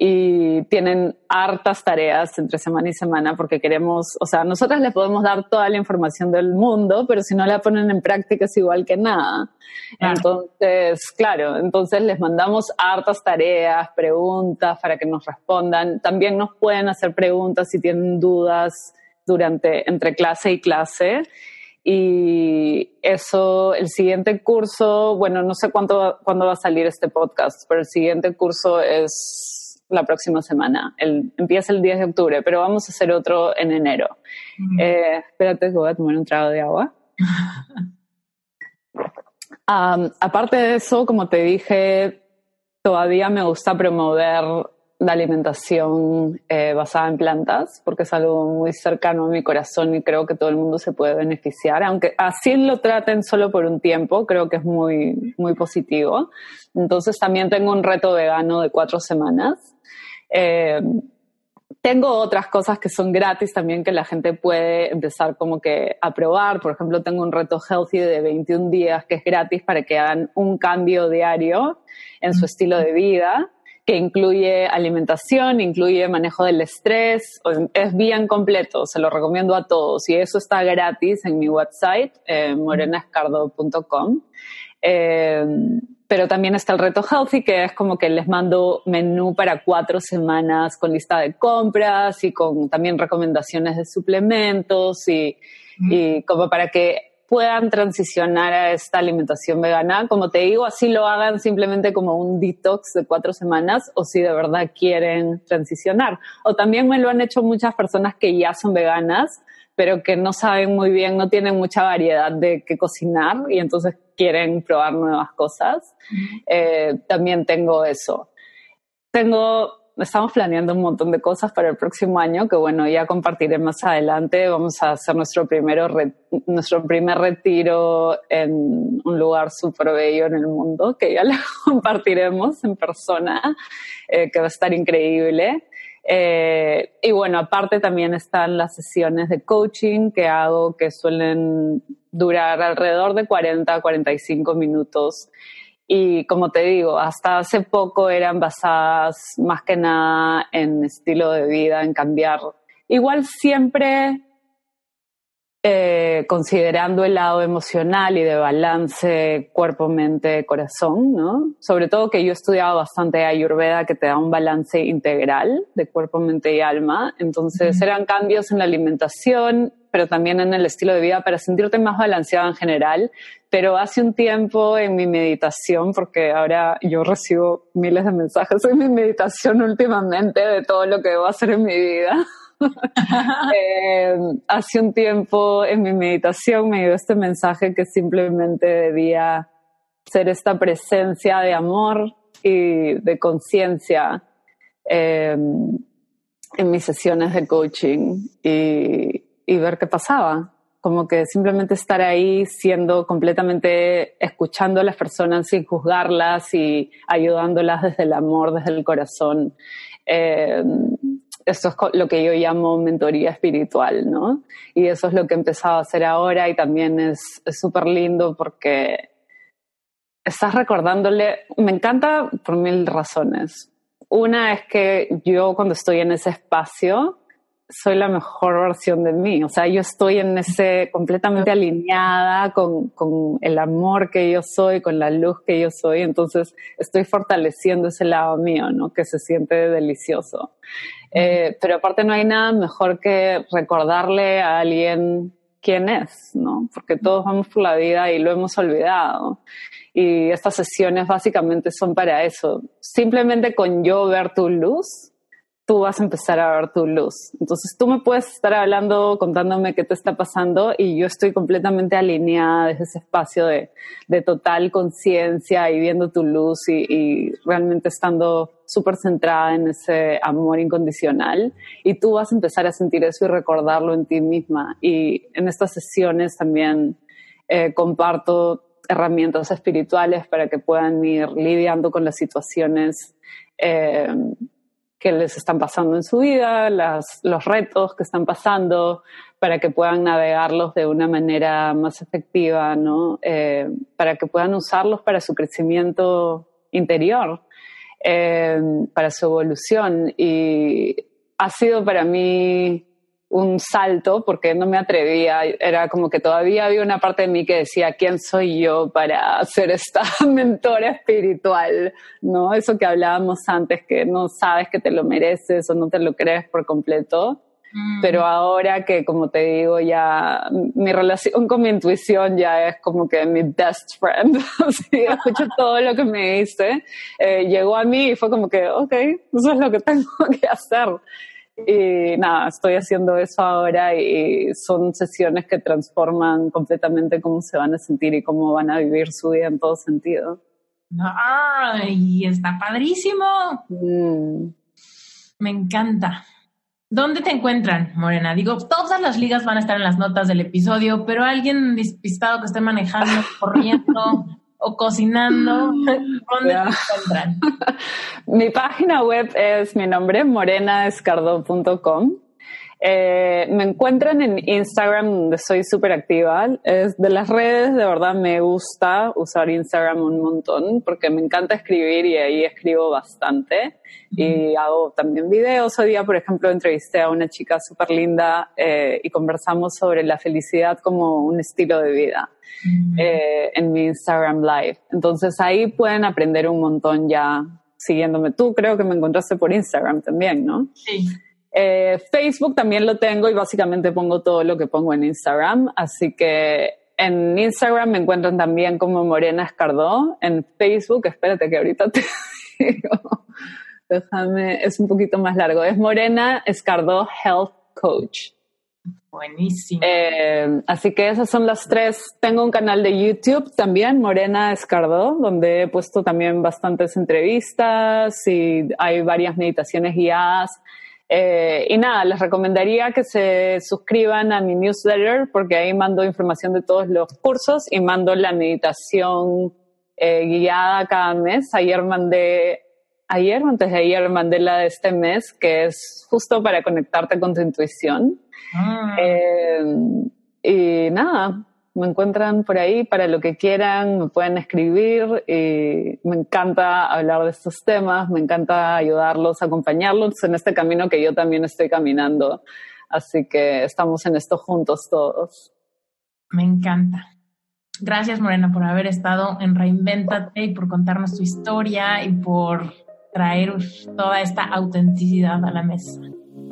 y tienen hartas tareas entre semana y semana porque queremos, o sea, nosotras les podemos dar toda la información del mundo, pero si no la ponen en práctica es igual que nada. Entonces, claro, entonces les mandamos hartas tareas, preguntas para que nos respondan. También nos pueden hacer preguntas si tienen dudas durante, entre clase y clase. Y eso, el siguiente curso, bueno, no sé cuánto, cuándo va a salir este podcast, pero el siguiente curso es la próxima semana. El, empieza el 10 de octubre, pero vamos a hacer otro en enero. Eh, espérate que voy a tomar un trago de agua. aparte de eso, como te dije, todavía me gusta promover la alimentación eh, basada en plantas, porque es algo muy cercano a mi corazón y creo que todo el mundo se puede beneficiar, aunque así lo traten solo por un tiempo, creo que es muy, muy positivo. Entonces también tengo un reto vegano de cuatro semanas eh, tengo otras cosas que son gratis también que la gente puede empezar como que a probar. Por ejemplo, tengo un reto healthy de 21 días que es gratis para que hagan un cambio diario en su estilo de vida que incluye alimentación, incluye manejo del estrés, es bien completo, se lo recomiendo a todos y eso está gratis en mi website, eh, morenascardo.com. Eh, pero también está el reto Healthy, que es como que les mando menú para cuatro semanas con lista de compras y con también recomendaciones de suplementos y, y como para que puedan transicionar a esta alimentación vegana. Como te digo, así lo hagan simplemente como un detox de cuatro semanas o si de verdad quieren transicionar. O también me lo han hecho muchas personas que ya son veganas, pero que no saben muy bien, no tienen mucha variedad de qué cocinar y entonces quieren probar nuevas cosas. Eh, también tengo eso. Tengo estamos planeando un montón de cosas para el próximo año que bueno, ya compartiré más adelante. Vamos a hacer nuestro, primero nuestro primer retiro en un lugar súper bello en el mundo, que ya lo compartiremos en persona, eh, que va a estar increíble. Eh, y bueno, aparte también están las sesiones de coaching que hago que suelen durar alrededor de 40 a 45 minutos y como te digo, hasta hace poco eran basadas más que nada en estilo de vida, en cambiar. Igual siempre eh, considerando el lado emocional y de balance cuerpo, mente, corazón, ¿no? Sobre todo que yo he estudiado bastante Ayurveda que te da un balance integral de cuerpo, mente y alma. Entonces eran cambios en la alimentación, pero también en el estilo de vida para sentirte más balanceado en general pero hace un tiempo en mi meditación, porque ahora yo recibo miles de mensajes en mi meditación últimamente de todo lo que debo hacer en mi vida. Eh, hace un tiempo en mi meditación me dio este mensaje que simplemente debía ser esta presencia de amor y de conciencia eh, en mis sesiones de coaching y ver qué pasaba como que simplemente estar ahí siendo completamente escuchando a las personas sin juzgarlas y ayudándolas desde el amor, desde el corazón. Eh, esto es lo que yo llamo mentoría espiritual, ¿no? Y eso es lo que he empezado a hacer ahora y también es súper lindo porque estás recordándole, me encanta por mil razones. Una es que yo cuando estoy en ese espacio, soy la mejor versión de mí. O sea, yo estoy en ese completamente alineada con, con, el amor que yo soy, con la luz que yo soy. Entonces, estoy fortaleciendo ese lado mío, ¿no? Que se siente delicioso. Eh, pero aparte no hay nada mejor que recordarle a alguien quién es, ¿no? Porque todos vamos por la vida y lo hemos olvidado. Y estas sesiones básicamente son para eso. Simplemente con yo ver tu luz, tú vas a empezar a ver tu luz. Entonces tú me puedes estar hablando, contándome qué te está pasando y yo estoy completamente alineada desde ese espacio de, de total conciencia y viendo tu luz y, y realmente estando súper centrada en ese amor incondicional y tú vas a empezar a sentir eso y recordarlo en ti misma. Y en estas sesiones también eh, comparto herramientas espirituales para que puedan ir lidiando con las situaciones eh, que les están pasando en su vida, los retos que están pasando, para que puedan navegarlos de una manera más efectiva, ¿no? Eh, para que puedan usarlos para su crecimiento interior, eh, para su evolución. Y ha sido para mí un salto porque no me atrevía, era como que todavía había una parte de mí que decía, ¿quién soy yo para ser esta mentora espiritual? ¿No? Eso que hablábamos antes, que no sabes que te lo mereces o no te lo crees por completo. Mm. Pero ahora que, como te digo, ya mi relación con mi intuición ya es como que mi best friend. Así, escucho todo lo que me dice. Eh, llegó a mí y fue como que, ok, eso es lo que tengo que hacer. Y nada, estoy haciendo eso ahora y son sesiones que transforman completamente cómo se van a sentir y cómo van a vivir su vida en todo sentido. ¡Ay! Está padrísimo. Mm. Me encanta. ¿Dónde te encuentran, Morena? Digo, todas las ligas van a estar en las notas del episodio, pero alguien despistado que esté manejando, corriendo, o cocinando, ¿dónde encuentran? mi página web es mi nombre, morenaescardo.com. Eh, me encuentran en Instagram, donde soy súper activa. Es de las redes, de verdad me gusta usar Instagram un montón porque me encanta escribir y ahí escribo bastante. Y hago también videos. Hoy día, por ejemplo, entrevisté a una chica súper linda eh, y conversamos sobre la felicidad como un estilo de vida. Eh, en mi Instagram Live. Entonces ahí pueden aprender un montón ya siguiéndome. Tú creo que me encontraste por Instagram también, ¿no? Sí. Eh, Facebook también lo tengo y básicamente pongo todo lo que pongo en Instagram. Así que en Instagram me encuentran también como Morena Escardó. En Facebook, espérate que ahorita te digo. Déjame, es un poquito más largo. Es Morena Escardó Health Coach. Buenísimo. Eh, así que esas son las tres. Tengo un canal de YouTube también, Morena Escardó, donde he puesto también bastantes entrevistas y hay varias meditaciones guiadas. Eh, y nada, les recomendaría que se suscriban a mi newsletter porque ahí mando información de todos los cursos y mando la meditación eh, guiada cada mes. Ayer mandé, ayer antes de ayer mandé la de este mes, que es justo para conectarte con tu intuición. Ah. Eh, y nada, me encuentran por ahí para lo que quieran, me pueden escribir y me encanta hablar de estos temas, me encanta ayudarlos, acompañarlos en este camino que yo también estoy caminando. Así que estamos en esto juntos todos. Me encanta. Gracias, Morena, por haber estado en Reinventate y por contarnos tu historia y por traer toda esta autenticidad a la mesa.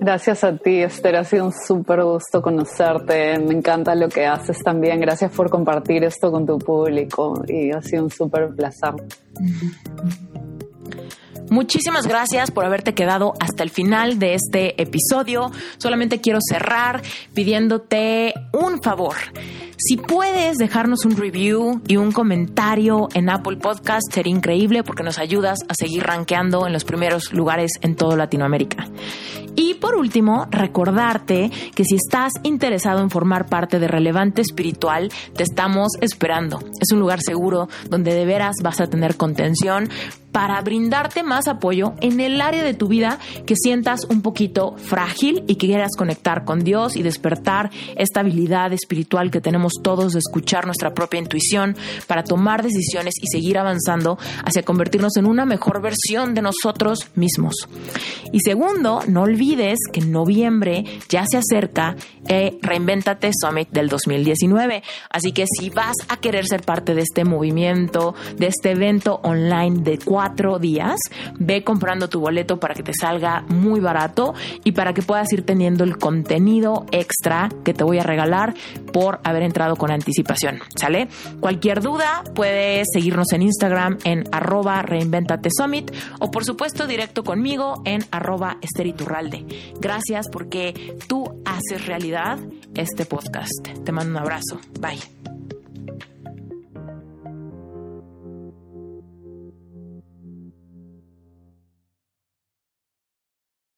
Gracias a ti, Esther. Ha sido un súper gusto conocerte. Me encanta lo que haces también. Gracias por compartir esto con tu público y ha sido un súper placer. Muchísimas gracias por haberte quedado hasta el final de este episodio. Solamente quiero cerrar pidiéndote un favor. Si puedes dejarnos un review y un comentario en Apple Podcast, sería increíble porque nos ayudas a seguir rankeando en los primeros lugares en toda Latinoamérica. Y por último, recordarte que si estás interesado en formar parte de Relevante Espiritual, te estamos esperando. Es un lugar seguro donde de veras vas a tener contención para brindarte más apoyo en el área de tu vida que sientas un poquito frágil y que quieras conectar con Dios y despertar esta habilidad espiritual que tenemos todos de escuchar nuestra propia intuición para tomar decisiones y seguir avanzando hacia convertirnos en una mejor versión de nosotros mismos. Y segundo, no olvides que en noviembre ya se acerca eh, Reinventate Summit del 2019. Así que si vas a querer ser parte de este movimiento, de este evento online de cuatro días, ve comprando tu boleto para que te salga muy barato y para que puedas ir teniendo el contenido extra que te voy a regalar por haber entrado con anticipación. ¿Sale? Cualquier duda puedes seguirnos en Instagram en arroba reinventate summit o por supuesto directo conmigo en arroba esteriturralde. Gracias porque tú haces realidad este podcast. Te mando un abrazo. Bye.